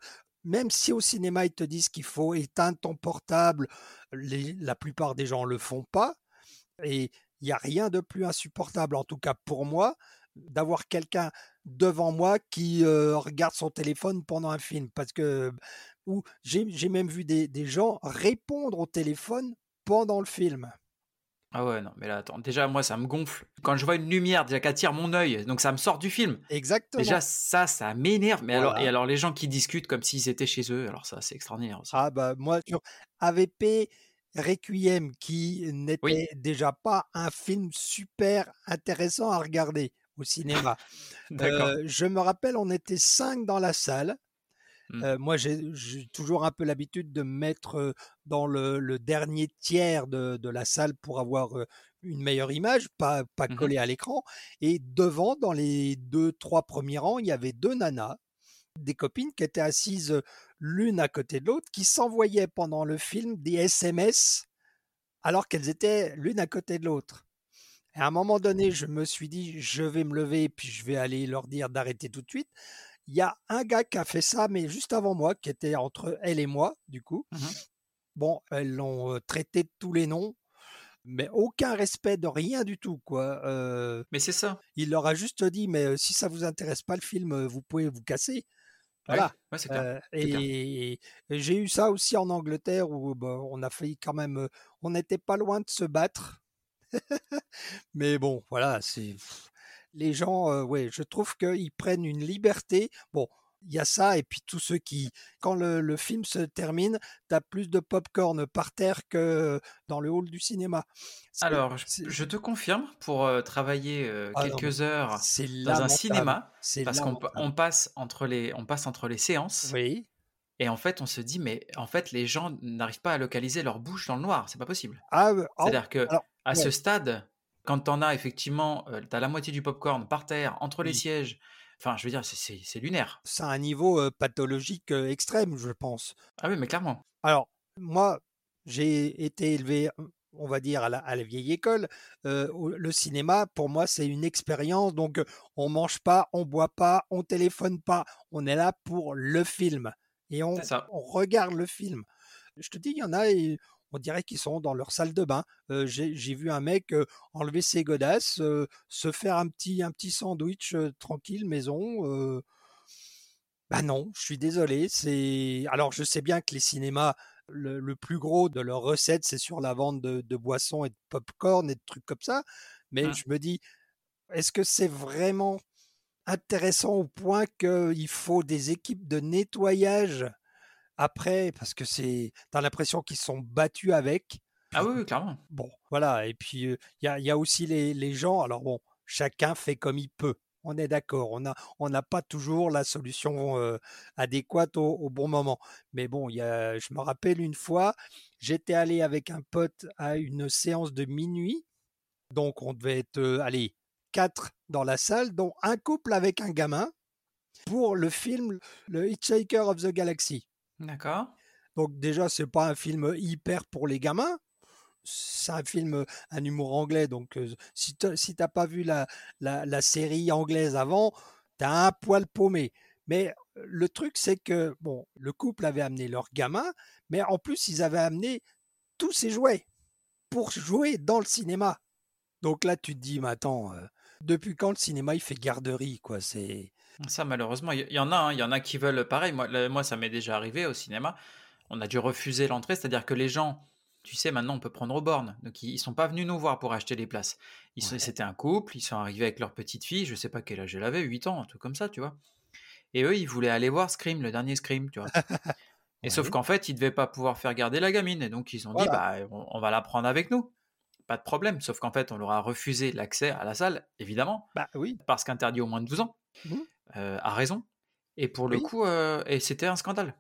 Même si au cinéma ils te disent qu'il faut éteindre ton portable, la plupart des gens le font pas. Et il n'y a rien de plus insupportable, en tout cas pour moi, d'avoir quelqu'un devant moi qui euh, regarde son téléphone pendant un film. Parce que j'ai même vu des gens répondre au téléphone pendant le film. Ah ouais, non, mais là, attends. Déjà, moi, ça me gonfle. Quand je vois une lumière, déjà qui attire mon œil, donc ça me sort du film. Exactement. Déjà, ça, ça m'énerve. Mais alors, et alors, les gens qui discutent comme s'ils étaient chez eux, alors ça, c'est extraordinaire aussi. Ah bah moi sur AVP Requiem qui Oui, n'était déjà pas un film super intéressant à regarder au cinéma. d'accord. Euh, je me rappelle, on était cinq dans la salle. Euh, moi, j'ai toujours un peu l'habitude de me mettre dans le, le dernier tiers de, de la salle pour avoir une meilleure image, pas, pas Mhm. collé à l'écran. Et devant, dans les deux, trois premiers rangs, il y avait deux nanas, des copines qui étaient assises l'une à côté de l'autre, qui s'envoyaient pendant le film des SMS alors qu'elles étaient l'une à côté de l'autre. Et à un moment donné, je me suis dit, je vais me lever, puis je vais aller leur dire d'arrêter tout de suite. Il y a un gars qui a fait ça, mais juste avant moi, qui était entre elle et moi, du coup. Mhm. Bon, elles l'ont euh, traité de tous les noms, mais aucun respect de rien du tout, quoi. Euh, Mais c'est ça. il leur a juste dit, mais euh, si ça vous intéresse pas le film, vous pouvez vous casser. Voilà. ouais, clair. Euh, et, et j'ai eu ça aussi en Angleterre où bah, on a failli quand même, on n'était pas loin de se battre. Mais bon, voilà, c'est les gens, euh, ouais, je trouve qu'ils prennent une liberté. Bon, il y a ça, et puis tous ceux qui, quand le, le film se termine, tu as plus de pop-corn par terre que dans le hall du cinéma. Alors, je, te confirme, pour euh, travailler euh, ah non, quelques heures c'est dans un cinéma, C'est parce qu'on on passe entre les, on passe entre les séances, Oui. et en fait, on se dit, mais en fait, les gens n'arrivent pas à localiser leur bouche dans le noir. C'est pas possible. Ah, oh, C'est-à-dire que alors, à ce stade, quand t'en as effectivement, euh, t'as la moitié du popcorn par terre, entre les Oui. sièges, enfin, je veux dire, c'est- lunaire. C'est un niveau euh, pathologique euh, extrême, je pense. Ah oui, mais clairement. Alors, moi, j'ai été élevé, on va dire, à la, à la vieille école. Le cinéma, pour moi, c'est une expérience. Donc, on mange pas, on boit pas, on téléphone pas. On est là pour le film. Et on, regarde le film. Je te dis, il y en a, et on dirait qu'ils sont dans leur salle de bain. Euh, j'ai vu un mec euh, enlever ses godasses, euh, se faire un petit, un petit sandwich tranquille, maison. bah non, je suis désolé. C'est alors je sais bien que les cinémas, le, le plus gros de leurs recettes, c'est sur la vente de, de boissons et de pop-corn et de trucs comme ça. Mais Mmh. je me dis, est-ce que c'est vraiment intéressant au point qu'il faut des équipes de nettoyage après parce que c'est, t'as l'impression qu'ils sont battus avec. Ah oui, oui, clairement. bon, voilà. Et puis euh, il y a, il y a aussi les, les gens. Alors bon, chacun fait comme il peut. On est d'accord. On a, on n'a pas toujours la solution euh, adéquate au, au bon moment. Mais bon, y a, je me rappelle une fois, j'étais allé avec un pote à une séance de minuit. Donc on devait être, euh, allez, quatre dans la salle, dont un couple avec un gamin pour le film Le Hitchhiker of the Galaxy. D'accord. Donc déjà, c'est pas un film hyper pour les gamins. C'est un film, un humour anglais. Donc euh, si tu si t'as pas vu la, la, série anglaise avant, t'as un poil paumé. Mais euh, le truc, c'est que bon, le couple avait amené leur gamin, mais en plus, ils avaient amené tous ces jouets pour jouer dans le cinéma. Donc là, tu te dis, mais attends, euh, depuis quand le cinéma il fait garderie, quoi? C'est Ça, malheureusement, il y, en a, hein, il y en a qui veulent pareil. Moi, ça m'est déjà arrivé au cinéma. On a dû refuser l'entrée, c'est-à-dire que les gens, tu sais, maintenant on peut prendre aux bornes. Donc ils, ils sont pas venus nous voir pour acheter les places. Ils sont- Ouais. C'était un couple, ils sont arrivés avec leur petite fille, je sais pas quel âge elle avait, 8 ans, un truc comme ça, tu vois. Et eux, ils voulaient aller voir Scream, le dernier Scream, tu vois. Et sauf qu'en fait, ils devaient pas pouvoir faire garder la gamine et donc ils ont dit. «Bah, on on va la prendre avec nous, pas de problème». Sauf qu'en fait, on leur a refusé l'accès à la salle, évidemment, Bah oui. parce qu'interdit aux moins de 12 ans, Mmh. Heu, à raison et pour le coup, heu et c'était un scandale,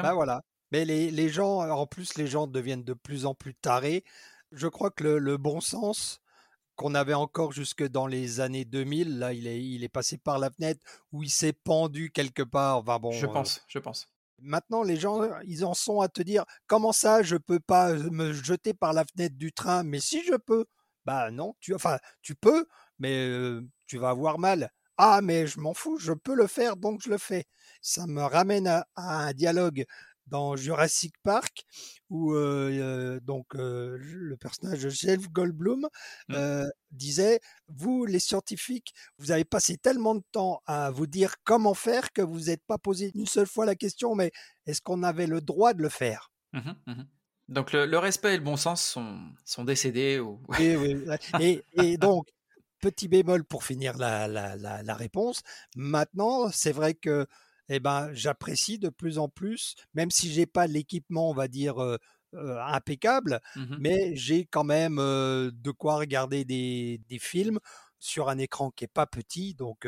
Bah évidemment. voilà. Mais les les gens, en plus, les gens deviennent de plus en plus tarés. Je crois que le le bon sens qu'on avait encore jusque dans les années 2000, là, il est il est passé par la fenêtre ou il s'est pendu quelque part. Enfin Je bon, heu, pense, je pense. maintenant les gens, ils en sont à te dire: «Comment ça je peux pas, me jeter par la fenêtre du train?» «Mais si je peux!» «Bah non, tu enfin, tu peux, mais tu vas avoir mal». «Ah mais je m'en fous, je peux le faire donc je le fais». Ça me ramène à à un dialogue dans Jurassic Park où, heu heu, donc heu, le personnage de Jeff Goldblum, Mmh. disait: «Vous les scientifiques, vous avez passé tellement de temps à vous dire comment faire que vous vous êtes pas posé une seule fois la question, mais est-ce qu'on avait le droit de le faire?» Mmh mh, mmh mh. Donc le le respect et le bon sens sont sont décédés ou Oui, oui, ouais et et donc petit bémol pour finir la la la la réponse. Maintenant, c'est vrai que, et ben, j'apprécie de plus en plus, même si j'ai pas l'équipement, on va dire, heu heu, impeccable, Mmh mh. mais j'ai quand même, heu, de quoi regarder des des films sur un écran qui est pas petit. Donc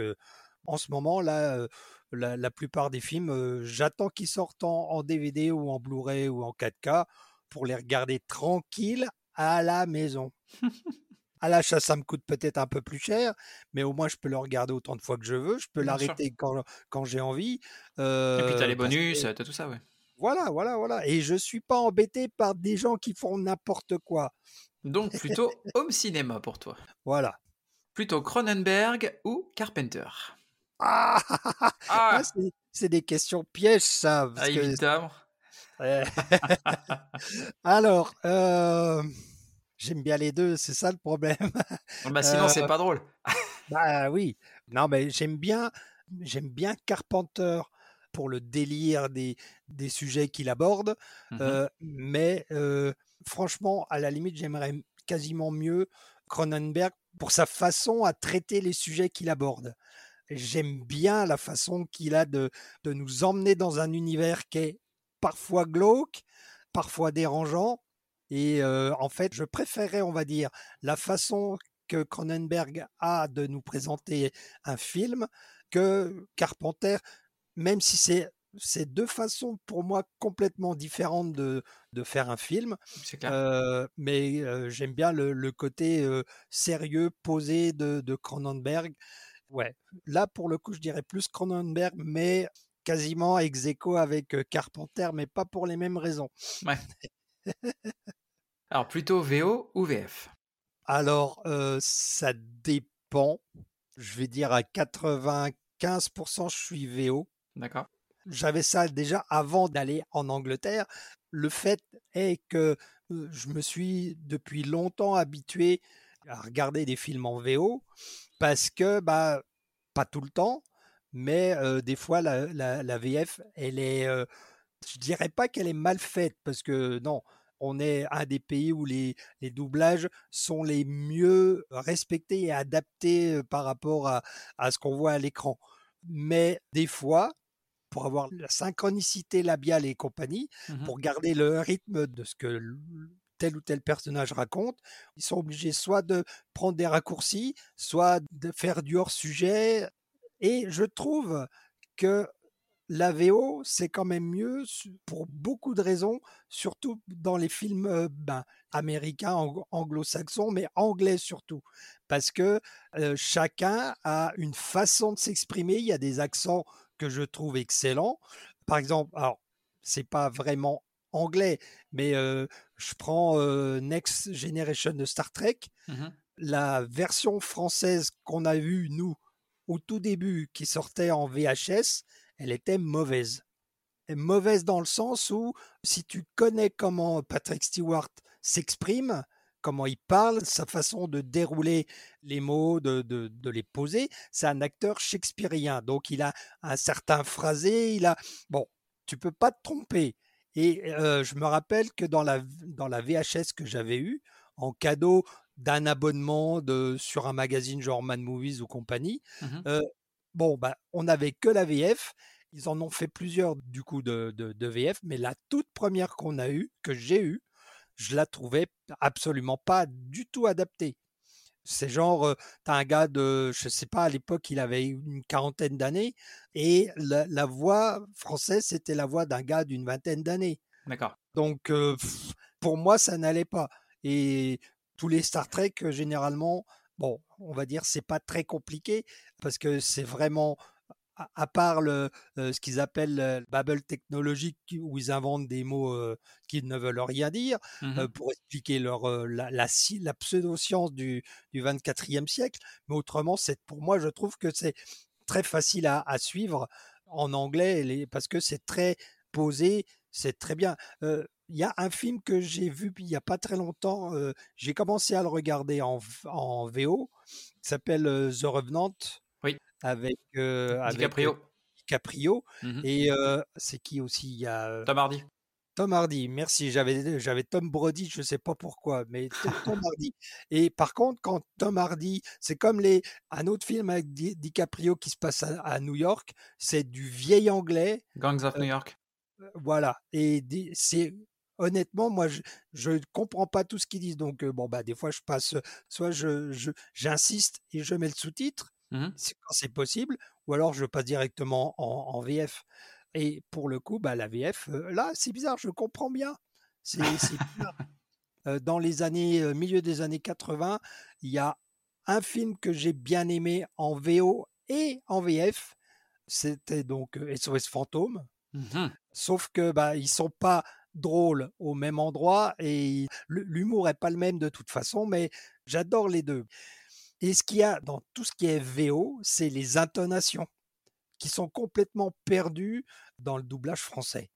en ce moment là, la la plupart des films, j'attends qu'ils sortent en en DVD ou en Blu-ray ou en 4K pour les regarder tranquille à la maison. À l'achat, ça me coûte peut-être un peu plus cher, mais au moins je peux le regarder autant de fois que je veux. Je peux l'arrêter quand quand j'ai envie, Et puis tu as les bonus, que tu as tout ça, ouais. voilà, voilà, voilà et je suis pas embêté par des gens qui font n'importe quoi. Donc plutôt home cinéma pour toi. Voilà. Plutôt Cronenberg ou Carpenter? Ah! Ah Ah! c'est des questions pièges ça, Ah parce que évidemment. Heu, alors, hem, j'aime bien les 2, c'est ça le problème. Bah, sinon c'est pas drôle. bah, oui. Non, mais j'aime bien j'aime bien Carpenter pour le délire des des sujets qu'il aborde, Mmh mh. heu, mais heu, franchement, à la limite, j'aimerais quasiment mieux Cronenberg pour sa façon à traiter les sujets qu'il aborde. J'aime bien la façon qu'il a de de nous emmener dans un univers qui est parfois glauque, parfois dérangeant et en fait, je préférerais, on va dire, la façon que Cronenberg a de nous présenter un film que Carpenter, même si c'est c'est 2 façons pour moi complètement différentes de de faire un film, clair. mais j'aime bien le le côté, sérieux, posé de de Cronenberg. Ouais, là pour le coup, je dirais plus Cronenberg, mais quasiment ex aequo avec, Carpenter, mais pas pour les mêmes raisons. Ouais. Alors plutôt VO ou VF? Alors, heu, ça dépend. Je vais dire à 95 je suis VO. D'accord. J'avais ça déjà avant d'aller en Angleterre. Le fait est que, heu, je me suis depuis longtemps habitué à regarder des films en VO parce que, bah, pas tout le temps, mais heu, des fois la la la VF, elle est, heu, je dirais pas qu'elle est mal faite parce que non, on est un des pays où les les doublages sont les mieux respectés et adaptés, heu, par rapport à à ce qu'on voit à l'écran. Mais des fois, pour avoir la synchronicité labiale et compagnie, Mmh mh. pour garder le rythme de ce que tel ou tel personnage raconte, ils sont obligés soit de prendre des raccourcis, soit de faire du hors sujet et je trouve que la VO, c'est quand même mieux pour beaucoup de raisons, surtout dans les films, ben, américains, ang anglo-saxons, mais anglais surtout. Parce que, chacun a une façon de s'exprimer. Il y a des accents que je trouve excellents. Par exemple, alors c'est pas vraiment anglais, mais je prends, Next Generation de Star Trek. Mmh mh. La version française qu'on a eue nous, au tout début, qui sortait en VHS, elle était mauvaise. Et mauvaise dans le sens où, si tu connais comment Patrick Stewart s'exprime, comment il parle, sa façon de dérouler les mots, de de de les poser, c'est un acteur shakespearien. Donc il a un certain phrasé, il a bon, tu peux pas te tromper et heu, je me rappelle que dans la dans la VHS que j'avais eue, en cadeau d'un abonnement de sur un magazine genre Mad Movies ou compagnie, Mmh mh. heu, bon, bah, on avait que la VF Ils en ont fait plusieurs du coup de, de, VF, mais la toute première qu'on a eue, que j'ai eue, je la trouvais absolument pas du tout adaptée. C'est genre, tu as un gars de, je sais pas, à l'époque, il avait une quarantaine d'années, et la, voix française, c'était la voix d'un gars d'une vingtaine d'années. D'accord. Donc, pour moi, ça n'allait pas. Et tous les Star Trek, généralement, bon, on va dire, c'est pas très compliqué, parce que c'est vraiment à, part ce qu'ils appellent le Babel technologique, où ils inventent des mots qui ne veulent rien dire, mmh pour expliquer leur, la, la, la pseudo-science du, du 24e siècle. Mais autrement, pour moi, je trouve que c'est très facile à, suivre en anglais, parce que c'est très posé, c'est très bien. Il y a un film que j'ai vu il n'y a pas très longtemps, j'ai commencé à le regarder en, en VO, qui s'appelle The Revenant avec, DiCaprio. DiCaprio. Mmh et c'est qui aussi? Il y a Tom Hardy. Tom Hardy, merci. J'avais, j'avais Tom Brody, je ne sais pas pourquoi, mais Tom Hardy. Et par contre, quand Tom Hardy, c'est comme les, un autre film avec DiCaprio qui se passe à, New York, c'est du vieil anglais. Gangs of New York. Voilà. Et c'est honnêtement, moi, je ne comprends pas tout ce qu'ils disent. Donc, bon, bah, des fois, je passe, soit je, j'insiste et je mets le sous-titre, Mmh quand c'est possible, ou alors je passe directement en, VF. Et pour le coup, bah, la VF, là, c'est bizarre, je comprends bien. C'est dans les années, milieu des années 80, il y a un film que j'ai bien aimé en VO et en VF. C'était donc SOS Fantôme. Mmh Sauf que bah, ils sont pas drôles au même endroit et l'humour est pas le même de toute façon, mais j'adore les deux. Et ce qu'il y a dans tout ce qui est VO, c'est les intonations qui sont complètement perdues dans le doublage français.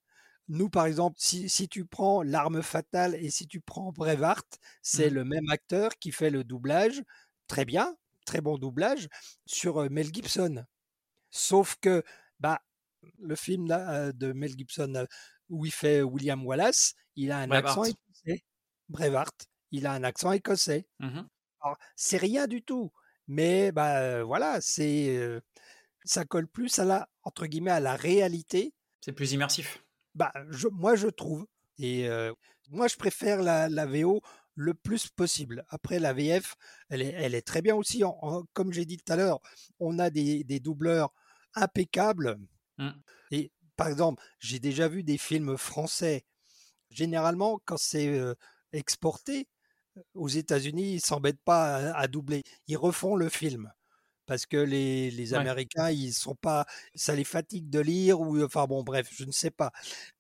Nous, par exemple, si, tu prends L'arme fatale et si tu prends Brevart, c'est mmh. le même acteur qui fait le doublage, très bien, très bon doublage, sur Mel Gibson. Sauf que bah, le film de Mel Gibson où il fait William Wallace, il a un accent écossais. Brevart, il a un accent écossais. Mmh c'est rien du tout, mais bah voilà, c'est ça colle plus à la entre guillemets à la réalité. C'est plus immersif. Bah moi je trouve et moi je préfère la, VO le plus possible. Après la VF, elle est, elle est très bien aussi. comme j'ai dit tout à l'heure, on a des, doubleurs impeccables. Mmh. Et par exemple, j'ai déjà vu des films français. Généralement, quand c'est exporté, aux États-Unis, ils s'embêtent pas à, doubler. Ils refont le film parce que les, Américains, ils sont pas, ça les fatigue de lire ou, enfin bon, bref, je ne sais pas.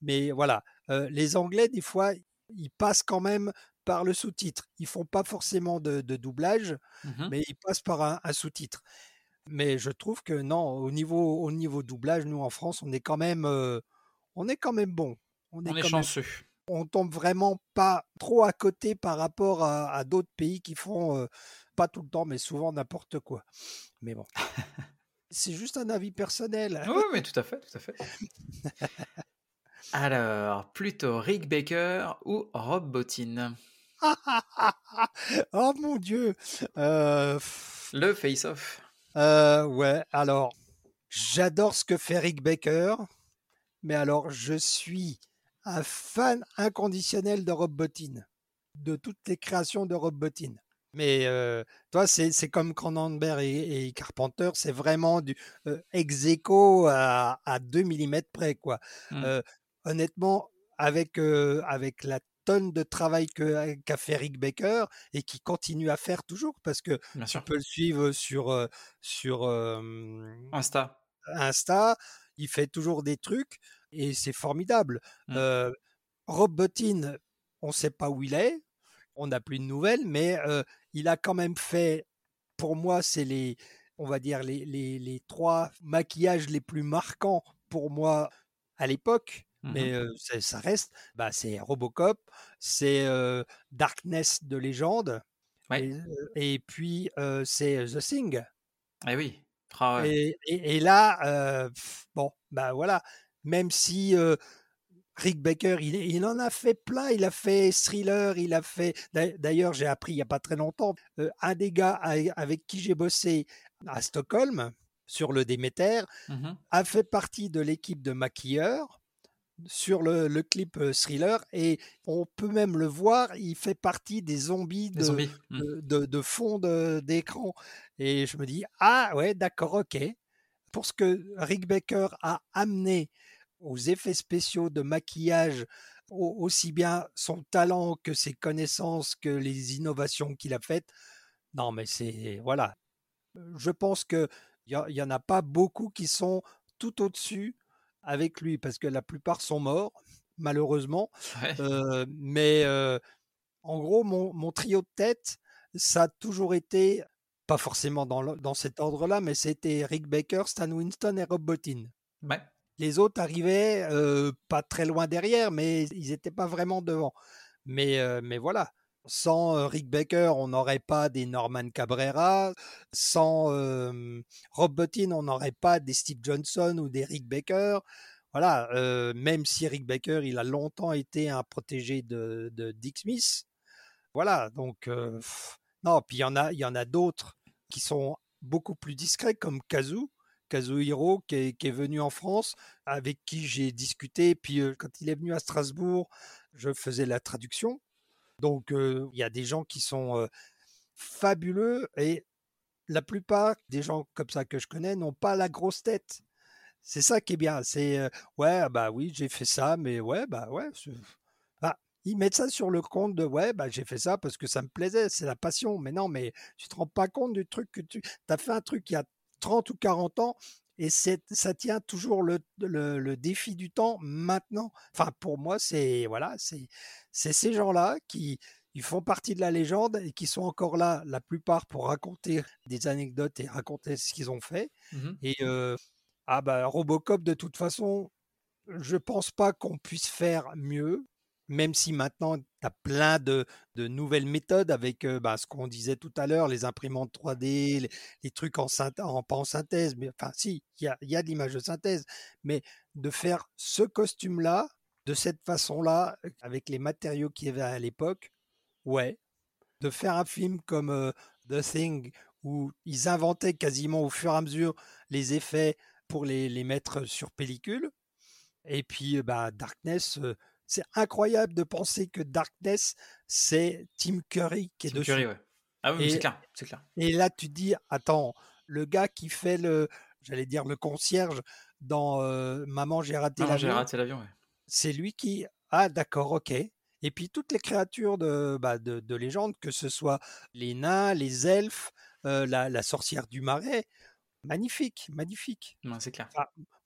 Mais voilà, euh, les Anglais, des fois, ils passent quand même par le sous-titre. Ils font pas forcément de, doublage, mmh mais ils passent par un, sous-titre. Mais je trouve que non, au niveau, au niveau doublage, nous en France, on est quand même, euh, on est quand même bon. On est, chanceux on tombe vraiment pas trop à côté par rapport à, d'autres pays qui font pas tout le temps, mais souvent n'importe quoi. Mais bon. C'est juste un avis personnel. Oui, mais tout à fait, tout à fait. Alors, plutôt Rick Baker ou Rob Bottin? Oh mon dieu Le face-off. ouais, alors, j'adore ce que fait Rick Baker, mais alors je suis un fan inconditionnel de Rob Bottin, de toutes les créations de Rob Bottin. Mais euh, toi, c'est comme Cronenberg et, Carpenter, c'est vraiment du euh, ex aequo à, à 2 mm près. Quoi. Mmh. Euh, honnêtement, avec, avec la tonne de travail qu'a fait Rick Baker et qui continue à faire toujours, parce que tu peux le suivre sur, sur Insta. Insta, il fait toujours des trucs et c'est formidable. Mmh. Rob Bottin, on ne sait pas où il est, on n'a plus de nouvelles, mais il a quand même fait, pour moi, c'est les, on va dire, les, les, les, trois maquillages les plus marquants pour moi à l'époque. Mmh mais ça reste, bah, c'est Robocop, c'est Darkness de légende, et, puis c'est The Thing. Eh oui. Et, et, là, bon, bah voilà, même si Rick Baker, il, en a fait plein. Il a fait thriller, il a fait. D'ailleurs, j'ai appris il n'y a pas très longtemps, un des gars avec qui j'ai bossé à Stockholm, sur le Déméter, Mmh a fait partie de l'équipe de maquilleurs sur le, le clip euh, Thriller et on peut même le voir, il fait partie des zombies Les de, zombies. Mmh. de, de- de fond d'écran. Et je me dis, ah ouais, d'accord, ok. Pour ce que Rick Baker a amené aux effets spéciaux de maquillage, au- aussi bien son talent que ses connaissances, que les innovations qu'il a faites, non mais c'est, voilà. Je pense qu'il n'y en a pas beaucoup qui sont tout au-dessus avec lui, parce que la plupart sont morts, malheureusement. Ouais. Euh, mais euh, en gros, mon, mon trio de tête, ça a toujours été, pas forcément dans, le- dans cet ordre-là, mais c'était Rick Baker, Stan Winston et Rob Bottin. Ouais. Les autres arrivaient pas très loin derrière, mais ils n'étaient pas vraiment devant. Mais, mais voilà, sans Rick Baker, on n'aurait pas des Norman Cabrera. Sans Rob Bottin, on n'aurait pas des Steve Johnson ou des Rick Baker. Voilà, même si Rick Baker, il a longtemps été un protégé de, Dick Smith. Voilà, donc non. Puis il y en a, il y en a d'autres qui sont beaucoup plus discrets, comme Kazu, Kazuhiro, qui est, venu en France, avec qui j'ai discuté. Puis quand il est venu à Strasbourg, je faisais la traduction. Donc il y a des gens qui sont fabuleux et la plupart des gens comme ça que je connais n'ont pas la grosse tête. C'est ça qui est bien. C'est ouais, bah oui, j'ai fait ça, mais ouais, bah ouais. c'est- Ah, ils mettent ça sur le compte de ouais, bah j'ai fait ça parce que ça me plaisait, c'est la passion. Mais non, mais tu te rends pas compte du truc que tu as fait un truc il y a 30 ou 40 ans et ça tient toujours le, le, le défi du temps maintenant. Enfin, pour moi, c'est voilà, c'est ces gens-là qui ils font partie de la légende et qui sont encore là, la plupart, pour raconter des anecdotes et raconter ce qu'ils ont fait. Mhm. Et euh, ah bah Robocop, de toute façon, je pense pas qu'on puisse faire mieux, même si maintenant tu as plein de, de nouvelles méthodes avec bah, ce qu'on disait tout à l'heure, les imprimantes 3D, les, les trucs en, en pas en synthèse, mais enfin si, il y a, y a de l'image de synthèse, mais de faire ce costume-là, de cette façon-là, avec les matériaux qu'il y avait à l'époque, ouais. De faire un film comme The Thing, où ils inventaient quasiment au fur et à mesure les effets pour les, les mettre sur pellicule. Et puis, bah, Darkness, c'est incroyable de penser que Darkness, c'est Tim Curry qui est Tim dessus. Curry, ouais. Ah oui, c'est clair, c'est clair. Et là, tu te dis, attends, le gars qui fait le, j'allais dire le concierge dans euh, Maman, j'ai raté Non, j'ai l'avion, raté l'avion, ouais. c'est lui qui, ah d'accord, ok. Et puis toutes les créatures de, bah, de, de légende, que ce soit les nains, les elfes, euh, la, la sorcière du marais, magnifique, magnifique. Non, c'est clair.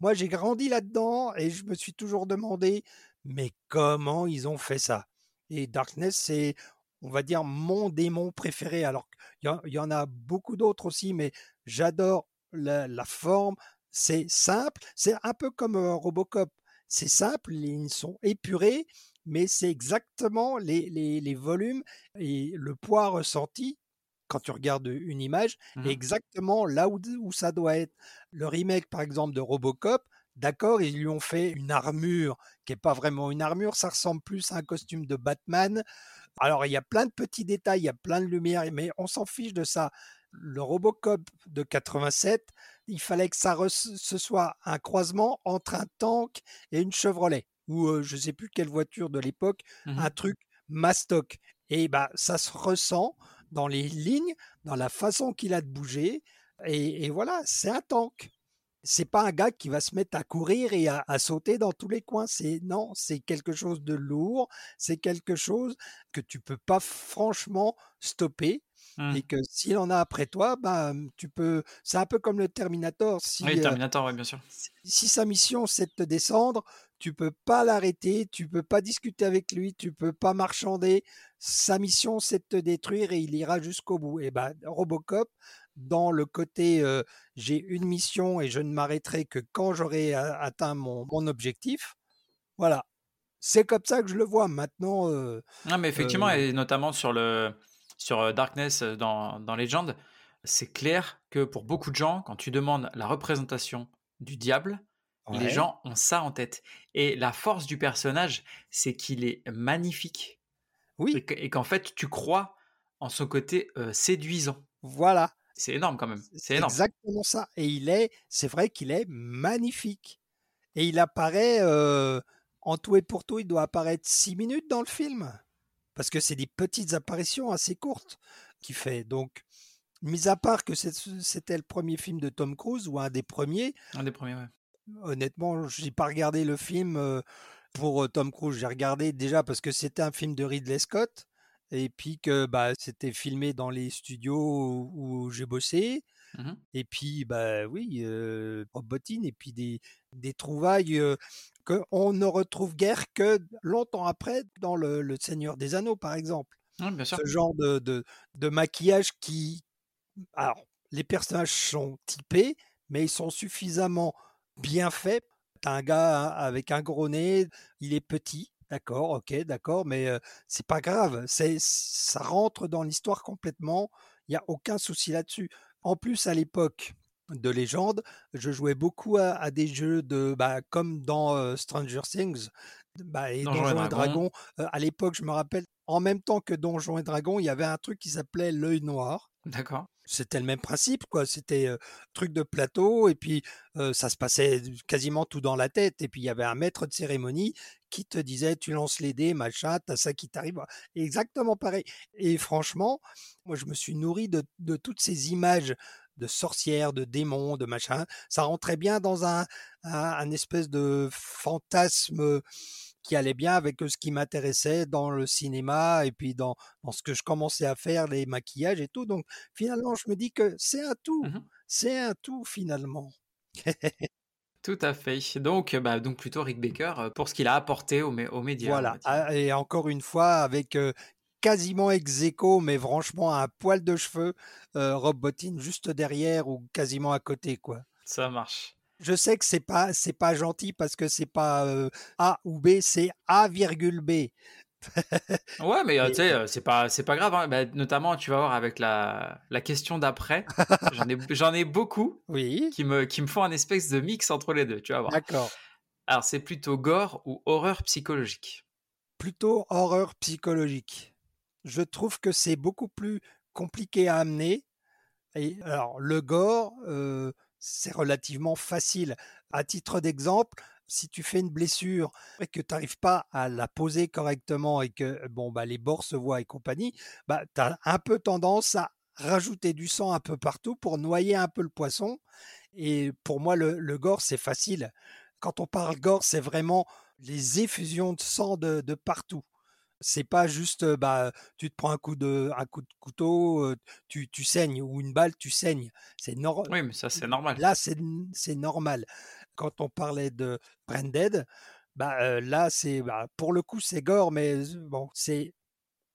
Moi, j'ai grandi là-dedans et je me suis toujours demandé, mais comment ils ont fait ça? Et Darkness, c'est, on va dire, mon démon préféré. Alors, il y, en- il y en a beaucoup d'autres aussi, mais j'adore la, la forme. C'est simple. C'est un peu comme euh, Robocop. C'est simple, ils sont épurés, mais c'est exactement les, les, les volumes et le poids ressenti quand tu regardes une image, Mhm. exactement là où, où ça doit être. Le remake, par exemple, de Robocop, d'accord, ils lui ont fait une armure qui n'est pas vraiment une armure, ça ressemble plus à un costume de Batman. Alors, il y a plein de petits détails, il y a plein de lumière, mais on s'en fiche de ça. Le Robocop de 87, il fallait que ça ce soit un croisement entre un tank et une Chevrolet, ou euh, je ne sais plus quelle voiture de l'époque, Mhm. un truc mastoc. Et bah, ça se ressent dans les lignes, dans la façon qu'il a de bouger. Et, et voilà, c'est un tank. C'est pas un gars qui va se mettre à courir et à, à sauter dans tous les coins. C'est non, c'est quelque chose de lourd. C'est quelque chose que tu peux pas franchement stopper Mhm. et que s'il en a après toi, bah, tu peux. C'est un peu comme le Terminator. Si, Oui, euh, Terminator, ouais, bien sûr. si- si sa mission c'est de te descendre, tu peux pas l'arrêter, tu peux pas discuter avec lui, tu peux pas marchander. Sa mission c'est de te détruire et il ira jusqu'au bout. Et ben Robocop, dans le côté euh, j'ai une mission et je ne m'arrêterai que quand j'aurai atteint mon, mon objectif. Voilà, c'est comme ça que je le vois maintenant. euh, Non, mais effectivement, Euh, et notamment sur le sur Darkness dans, dans Legend, c'est clair que pour beaucoup de gens, quand tu demandes la représentation du diable, les gens ont ça en tête. Et la force du personnage, c'est qu'il est magnifique. Oui, Et que- et qu'en fait, tu crois en son côté séduisant. voilà. C'est énorme quand même. C'est énorme. Exactement ça. Et il est, c'est vrai qu'il est magnifique. Et il apparaît, euh, en tout et pour tout, il doit apparaître six minutes dans le film. Parce que c'est des petites apparitions assez courtes qu'il fait. Donc, mis à part que c'était le premier film de Tom Cruise ou un des premiers. Un des premiers, ouais. Honnêtement, j'ai pas regardé le film euh, pour euh, Tom Cruise. J'ai regardé déjà parce que c'était un film de Ridley Scott et puis que bah, c'était filmé dans les studios où, j'ai bossé. Mmh et puis, bah oui, euh, Rob Bottin, et puis des, des trouvailles qu'on ne retrouve guère que longtemps après dans le, Seigneur des Anneaux, par exemple. bien sûr. Ce genre de, de, de maquillage qui. Alors, les personnages sont typés, mais ils sont suffisamment bien faits. T'as un gars avec un gros nez, il est petit, d'accord, ok, d'accord, mais c'est pas grave, c'est ça rentre dans l'histoire complètement. Il y a aucun souci là-dessus. En plus, à l'époque de légende, je jouais beaucoup à, des jeux de, bah, comme dans Stranger Things, bah, et Donjons et Dragons. à l'époque, je me rappelle, en même temps que Donjons et Dragons, il y avait un truc qui s'appelait l'œil noir. D'accord c'était le même principe, quoi. C'était truc de plateau, et puis ça se passait quasiment tout dans la tête. Et puis il y avait un maître de cérémonie qui te disait tu lances les dés, machin, t'as ça qui t'arrive. Exactement pareil. Et franchement, moi je me suis nourri de, toutes ces images de sorcières, de démons, de machin. Ça rentrait bien dans un espèce de fantasme qui allait bien avec ce qui m'intéressait dans le cinéma et puis dans, dans, ce que je commençais à faire, les maquillages et tout. Donc finalement, je me dis que c'est un tout. Mmh c'est un tout finalement. Tout à fait. Donc, bah, donc plutôt Rick Baker pour ce qu'il a apporté aux, aux médias. Voilà. Ah, et encore une fois, avec quasiment ex aequo, mais franchement un poil de cheveux, Rob Bottin juste derrière ou quasiment à côté, quoi. Ça marche. Je sais que c'est pas c'est pas gentil parce que c'est pas A ou B, c'est A virgule B. ouais, mais tu sais, c'est pas c'est pas grave. Hein. Bah, notamment, tu vas voir avec la, la question d'après, j'en ai j'en ai beaucoup. Oui. Qui me qui me font un espèce de mix entre les deux. Tu vas voir. D'accord. Alors, c'est plutôt gore ou horreur psychologique? Plutôt horreur psychologique. Je trouve que c'est beaucoup plus compliqué à amener. Et alors, le gore, c'est relativement facile. À titre d'exemple, si tu fais une blessure et que tu n'arrives pas à la poser correctement et que bon bah les bords se voient et compagnie, bah tu as un peu tendance à rajouter du sang un peu partout pour noyer un peu le poisson. Et pour moi, le, gore, c'est facile. Quand on parle gore, c'est vraiment les effusions de sang de partout. C'est pas juste, bah, tu te prends un coup de, un coup de couteau, tu, tu saignes, ou une balle, tu saignes. C'est normal. Oui, mais ça, c'est normal. Là, c'est normal. Quand on parlait de Branded, bah, là, c'est, bah, pour le coup, c'est gore, mais bon, c'est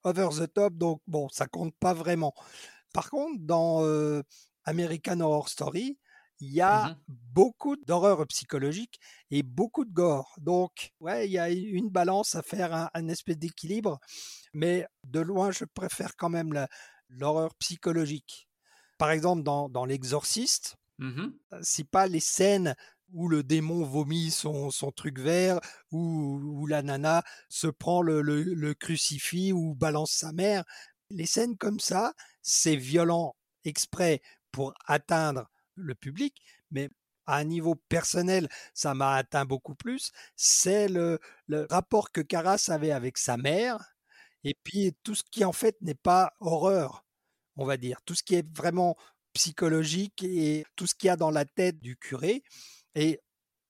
over the top, donc bon, ça compte pas vraiment. Par contre, dans American Horror Story, il y a mmh beaucoup d'horreur psychologique et beaucoup de gore. Donc, ouais, il y a une balance à faire, un, espèce d'équilibre. Mais de loin, je préfère quand même l'horreur psychologique. Par exemple, dans, dans L'Exorciste, mmh si pas les scènes où le démon vomit son, son truc vert, où, où, la nana se prend le, le, le crucifix ou balance sa mère. Les scènes comme ça, c'est violent exprès pour atteindre le public, mais à un niveau personnel, ça m'a atteint beaucoup plus. C'est le, rapport que Caras avait avec sa mère, et puis tout ce qui en fait n'est pas horreur, on va dire, tout ce qui est vraiment psychologique et tout ce qu'il y a dans la tête du curé. Et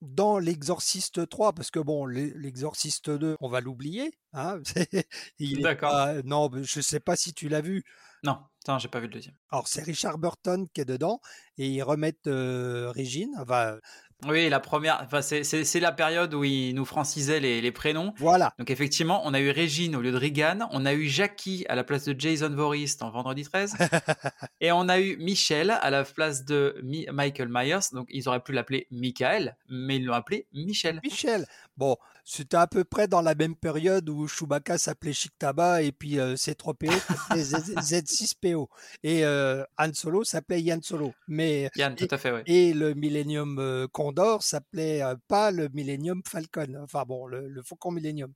dans l'Exorciste 3, parce que bon, l'Exorciste 2, on va l'oublier. Hein D'accord. Non, je ne sais pas si tu l'as vu. Non, non, j'ai pas vu le deuxième. Alors c'est Richard Burton qui est dedans et ils remettent Régine. Enfin, oui, la première, enfin, c'est la période où ils nous francisaient les, les, prénoms. Voilà. Donc effectivement, on a eu Régine au lieu de Regan, on a eu Jackie à la place de Jason Voorhees dans Vendredi 13, et on a eu Michel à la place de Michael Myers. Donc ils auraient pu l'appeler Michael, mais ils l'ont appelé Michel. Michel. Bon, c'était à peu près dans la même période où Chewbacca s'appelait Chic Tabac et puis euh, C3PO s'appelait Z6PO et euh, Han Solo s'appelait Yann Solo. Mais Yann, tout à fait, oui. Et le Millennium euh, Condor s'appelait pas le Millennium Falcon. Enfin bon, le, Faucon Millennium.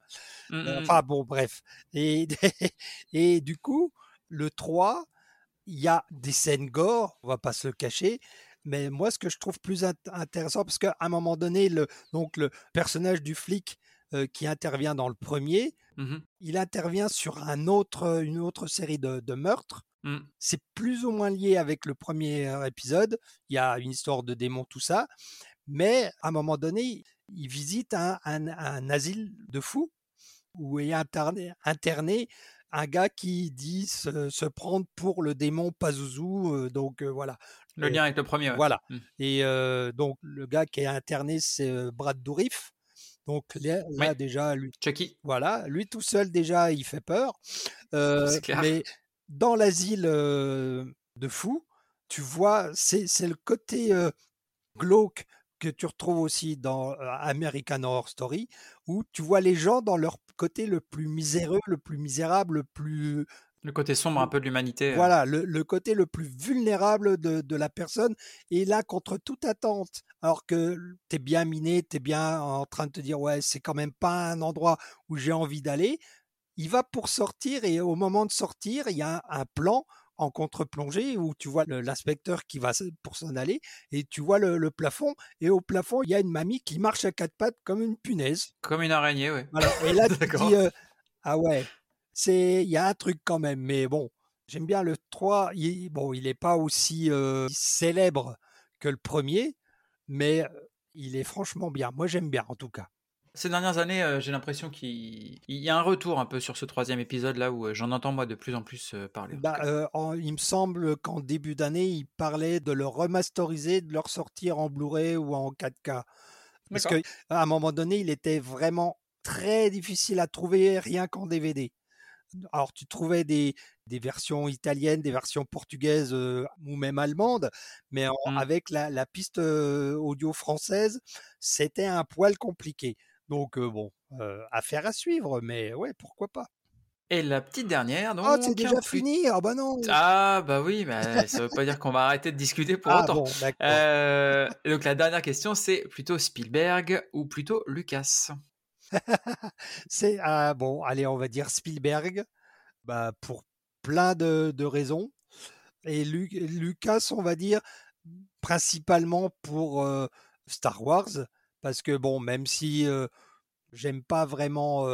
Mmh, mmh, mmh. enfin bon, bref. Et, et du coup, le 3, il y a des scènes gore, on va pas se le cacher, mais moi, ce que je trouve plus intéressant, parce qu'à un moment donné, le, donc le personnage du flic euh, qui intervient dans le premier, mmh il intervient sur un autre, une autre série de, meurtres. Mmh. C'est plus ou moins lié avec le premier euh, épisode. Il y a une histoire de démons, tout ça. Mais à un moment donné, il visite un, asile de fous où est interné, interné un gars qui dit se, prendre pour le démon Pazuzu. Euh, donc voilà. Le lien avec le premier. Voilà. Mmh. Et donc le gars qui est interné, c'est Brad Dourif. Donc là, déjà, lui, Chucky. Voilà, lui tout seul déjà, il fait peur. mais dans l'asile de fous, tu vois, c'est le côté glauque que tu retrouves aussi dans American Horror Story, où tu vois les gens dans leur côté le plus miséreux, le plus misérable, le plus le côté sombre un peu de l'humanité. Voilà, le, côté le plus vulnérable de, la personne. Et là, contre toute attente, alors que tu es bien miné, tu es bien en train de te dire, ouais, c'est quand même pas un endroit où j'ai envie d'aller, il va pour sortir et au moment de sortir, il y a un, plan en contre-plongée où tu vois l'inspecteur qui va pour s'en aller et tu vois le, plafond et au plafond il y a une mamie qui marche à quatre pattes comme une punaise. Comme une araignée, oui. Et là tu dis ah ouais, c'est il y a un truc quand même, mais bon, j'aime bien le 3. Il, bon, il n'est pas aussi célèbre que le premier, mais il est franchement bien. Moi, j'aime bien en tout cas. Ces dernières années, j'ai l'impression qu'il y a un retour un peu sur ce troisième épisode là où j'en entends moi de plus en plus parler. Bah, il me semble qu'en début d'année, il parlait de le remasteriser, de le ressortir en Blu-ray ou en 4K. Parce qu'à un moment donné, il était vraiment très difficile à trouver rien qu'en DVD alors tu trouvais des, versions italiennes, des versions portugaises ou même allemandes, mais mmh. avec la, piste audio française, c'était un poil compliqué. Donc bon, affaire à suivre, mais ouais, pourquoi pas. Et la petite dernière, donc. Oh, c'est déjà fini? Ah bah non Ah bah oui, mais ça veut pas dire qu'on va arrêter de discuter pour ah, autant. Bon, donc la dernière question, c'est plutôt Spielberg ou plutôt Lucas? c'est ah, bon, allez, on va dire Spielberg, bah, pour plein de, raisons. Et Lucas, on va dire principalement pour Star Wars, parce que bon, même si j'aime pas vraiment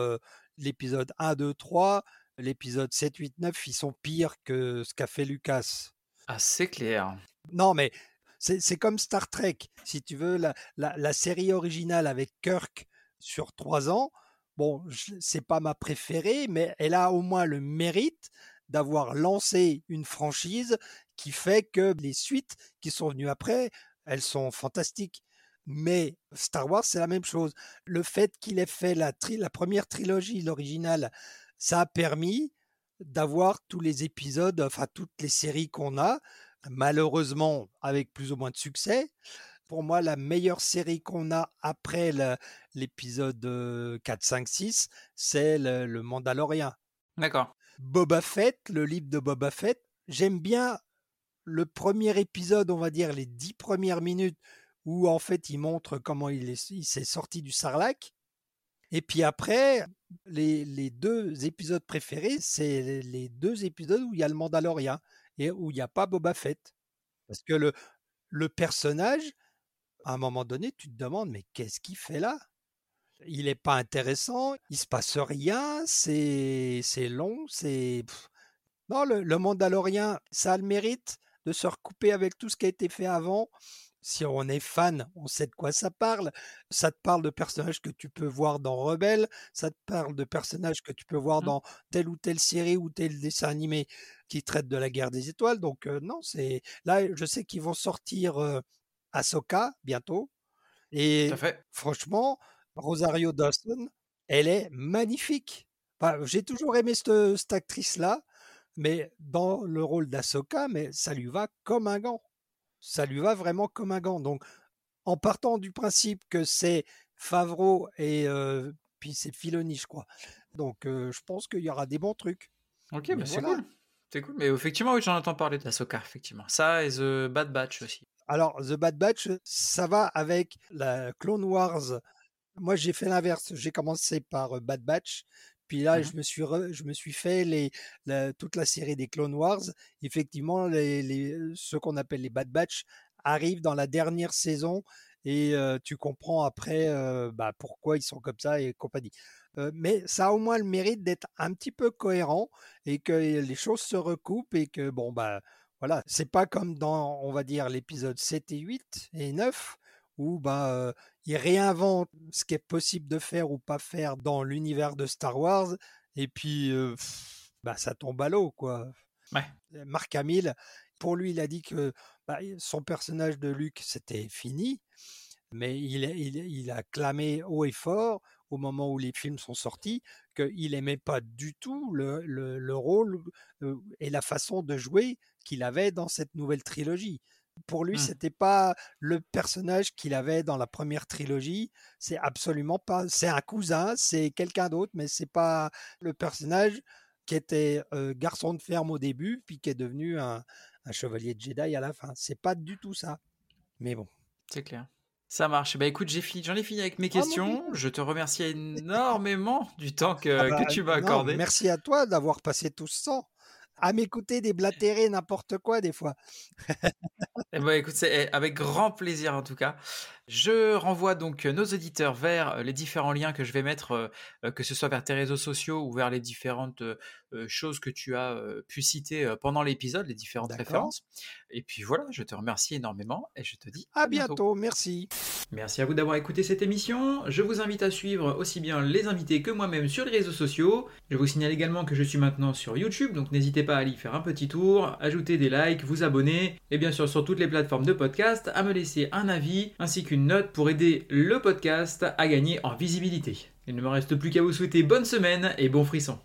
l'épisode 1, 2, 3, l'épisode 7, 8, 9, ils sont pires que ce qu'a fait Lucas. Ah, c'est clair. Non, mais c'est comme Star Trek. Si tu veux, la, la série originale avec Kirk sur trois ans. Bon, c'est pas ma préférée, mais elle a au moins le mérite d'avoir lancé une franchise qui fait que les suites qui sont venues après, elles sont fantastiques. Mais Star Wars, c'est la même chose. Le fait qu'il ait fait la, première trilogie, l'original, ça a permis d'avoir tous les épisodes, enfin toutes les séries qu'on a, malheureusement avec plus ou moins de succès pour moi la meilleure série qu'on a après l'épisode 4, 5, 6, c'est le, Mandalorian. D'accord. Boba Fett, le livre de Boba Fett, j'aime bien le premier épisode, on va dire les dix premières minutes, où en fait il montre comment il s'est sorti du Sarlac. Et puis après, les, deux épisodes préférés, c'est les deux épisodes où il y a le Mandalorian et où il n'y a pas Boba Fett. Parce que le, le personnage, à un moment donné, tu te demandes, mais qu'est-ce qu'il fait là? Il n'est pas intéressant, il se passe rien, c'est long, c'est... Non, le, le Mandalorien, ça a le mérite de se recouper avec tout ce qui a été fait avant. Si on est fan, on sait de quoi ça parle. Ça te parle de personnages que tu peux voir dans Rebelle, ça te parle de personnages que tu peux voir mmh. dans telle ou telle série ou tel dessin animé qui traite de la guerre des étoiles. Donc non, c'est là, je sais qu'ils vont sortir Ahsoka bientôt. Et franchement, Rosario Dawson, elle est magnifique. J'ai toujours aimé cette, actrice-là, mais dans le rôle d'Ahsoka, mais ça lui va comme un gant. Ça lui va vraiment comme un gant. Donc, en partant du principe que c'est Favreau et puis c'est Filoni, je crois. Donc, je pense qu'il y aura des bons trucs. Ok, mais c'est cool. C'est cool. Mais effectivement, oui, j'en entends parler d'Ahsoka, effectivement. Ça et The Bad Batch aussi. Alors, The Bad Batch, ça va avec la Clone Wars. Moi, j'ai fait l'inverse. J'ai commencé par Bad Batch, Puis là, Mmh je me suis je me suis fait les toute la série des Clone Wars. Effectivement, les les ceux qu'on appelle les Bad Batch arrivent dans la dernière saison et tu comprends après, bah, pourquoi ils sont comme ça et compagnie. mais ça a au moins le mérite d'être un petit peu cohérent et que les choses se recoupent et que bon, bah, voilà, c'est pas comme dans, on va dire, l'épisode 7 et 8 et 9 où bah, ils réinventent ce qui est possible de faire ou pas faire dans l'univers de Star Wars, et puis bah, ça tombe à l'eau, quoi. Marc Hamill, pour lui, il a dit que bah, son personnage de Luke, c'était fini, mais il, il, il, a clamé haut et fort au moment où les films sont sortis qu'il n'aimait pas du tout le, le, le rôle et la façon de jouer qu'il avait dans cette nouvelle trilogie. Pour lui, mmh. c'était pas le personnage qu'il avait dans la première trilogie. C'est absolument pas. C'est un cousin, c'est quelqu'un d'autre, mais c'est pas le personnage qui était garçon de ferme au début, puis qui est devenu un, chevalier de Jedi à la fin. C'est pas du tout ça. Mais bon. C'est clair. Ça marche. Bah écoute, j'ai fini, j'en ai fini avec mes ah, questions. je te remercie énormément du temps que, ah bah, tu m'as accordé. Merci à toi d'avoir passé tout ce temps à m'écouter déblatérer n'importe quoi des fois. Eh ben, écoute, c'est eh, avec grand plaisir en tout cas. Je renvoie donc nos auditeurs vers les différents liens que je vais mettre, que ce soit vers tes réseaux sociaux ou vers les différentes choses que tu as pu citer pendant l'épisode, les différentes références. Et puis voilà, je te remercie énormément et je te dis à, bientôt. Merci. Merci à vous d'avoir écouté cette émission. Je vous invite à suivre aussi bien les invités que moi-même sur les réseaux sociaux. Je vous signale également que je suis maintenant sur YouTube, donc n'hésitez pas à aller faire un petit tour, ajouter des likes, vous abonner et bien sûr sur toutes les plateformes de podcast à me laisser un avis ainsi qu'une note pour aider le podcast à gagner en visibilité. Il ne me reste plus qu'à vous souhaiter bonne semaine et bon frisson.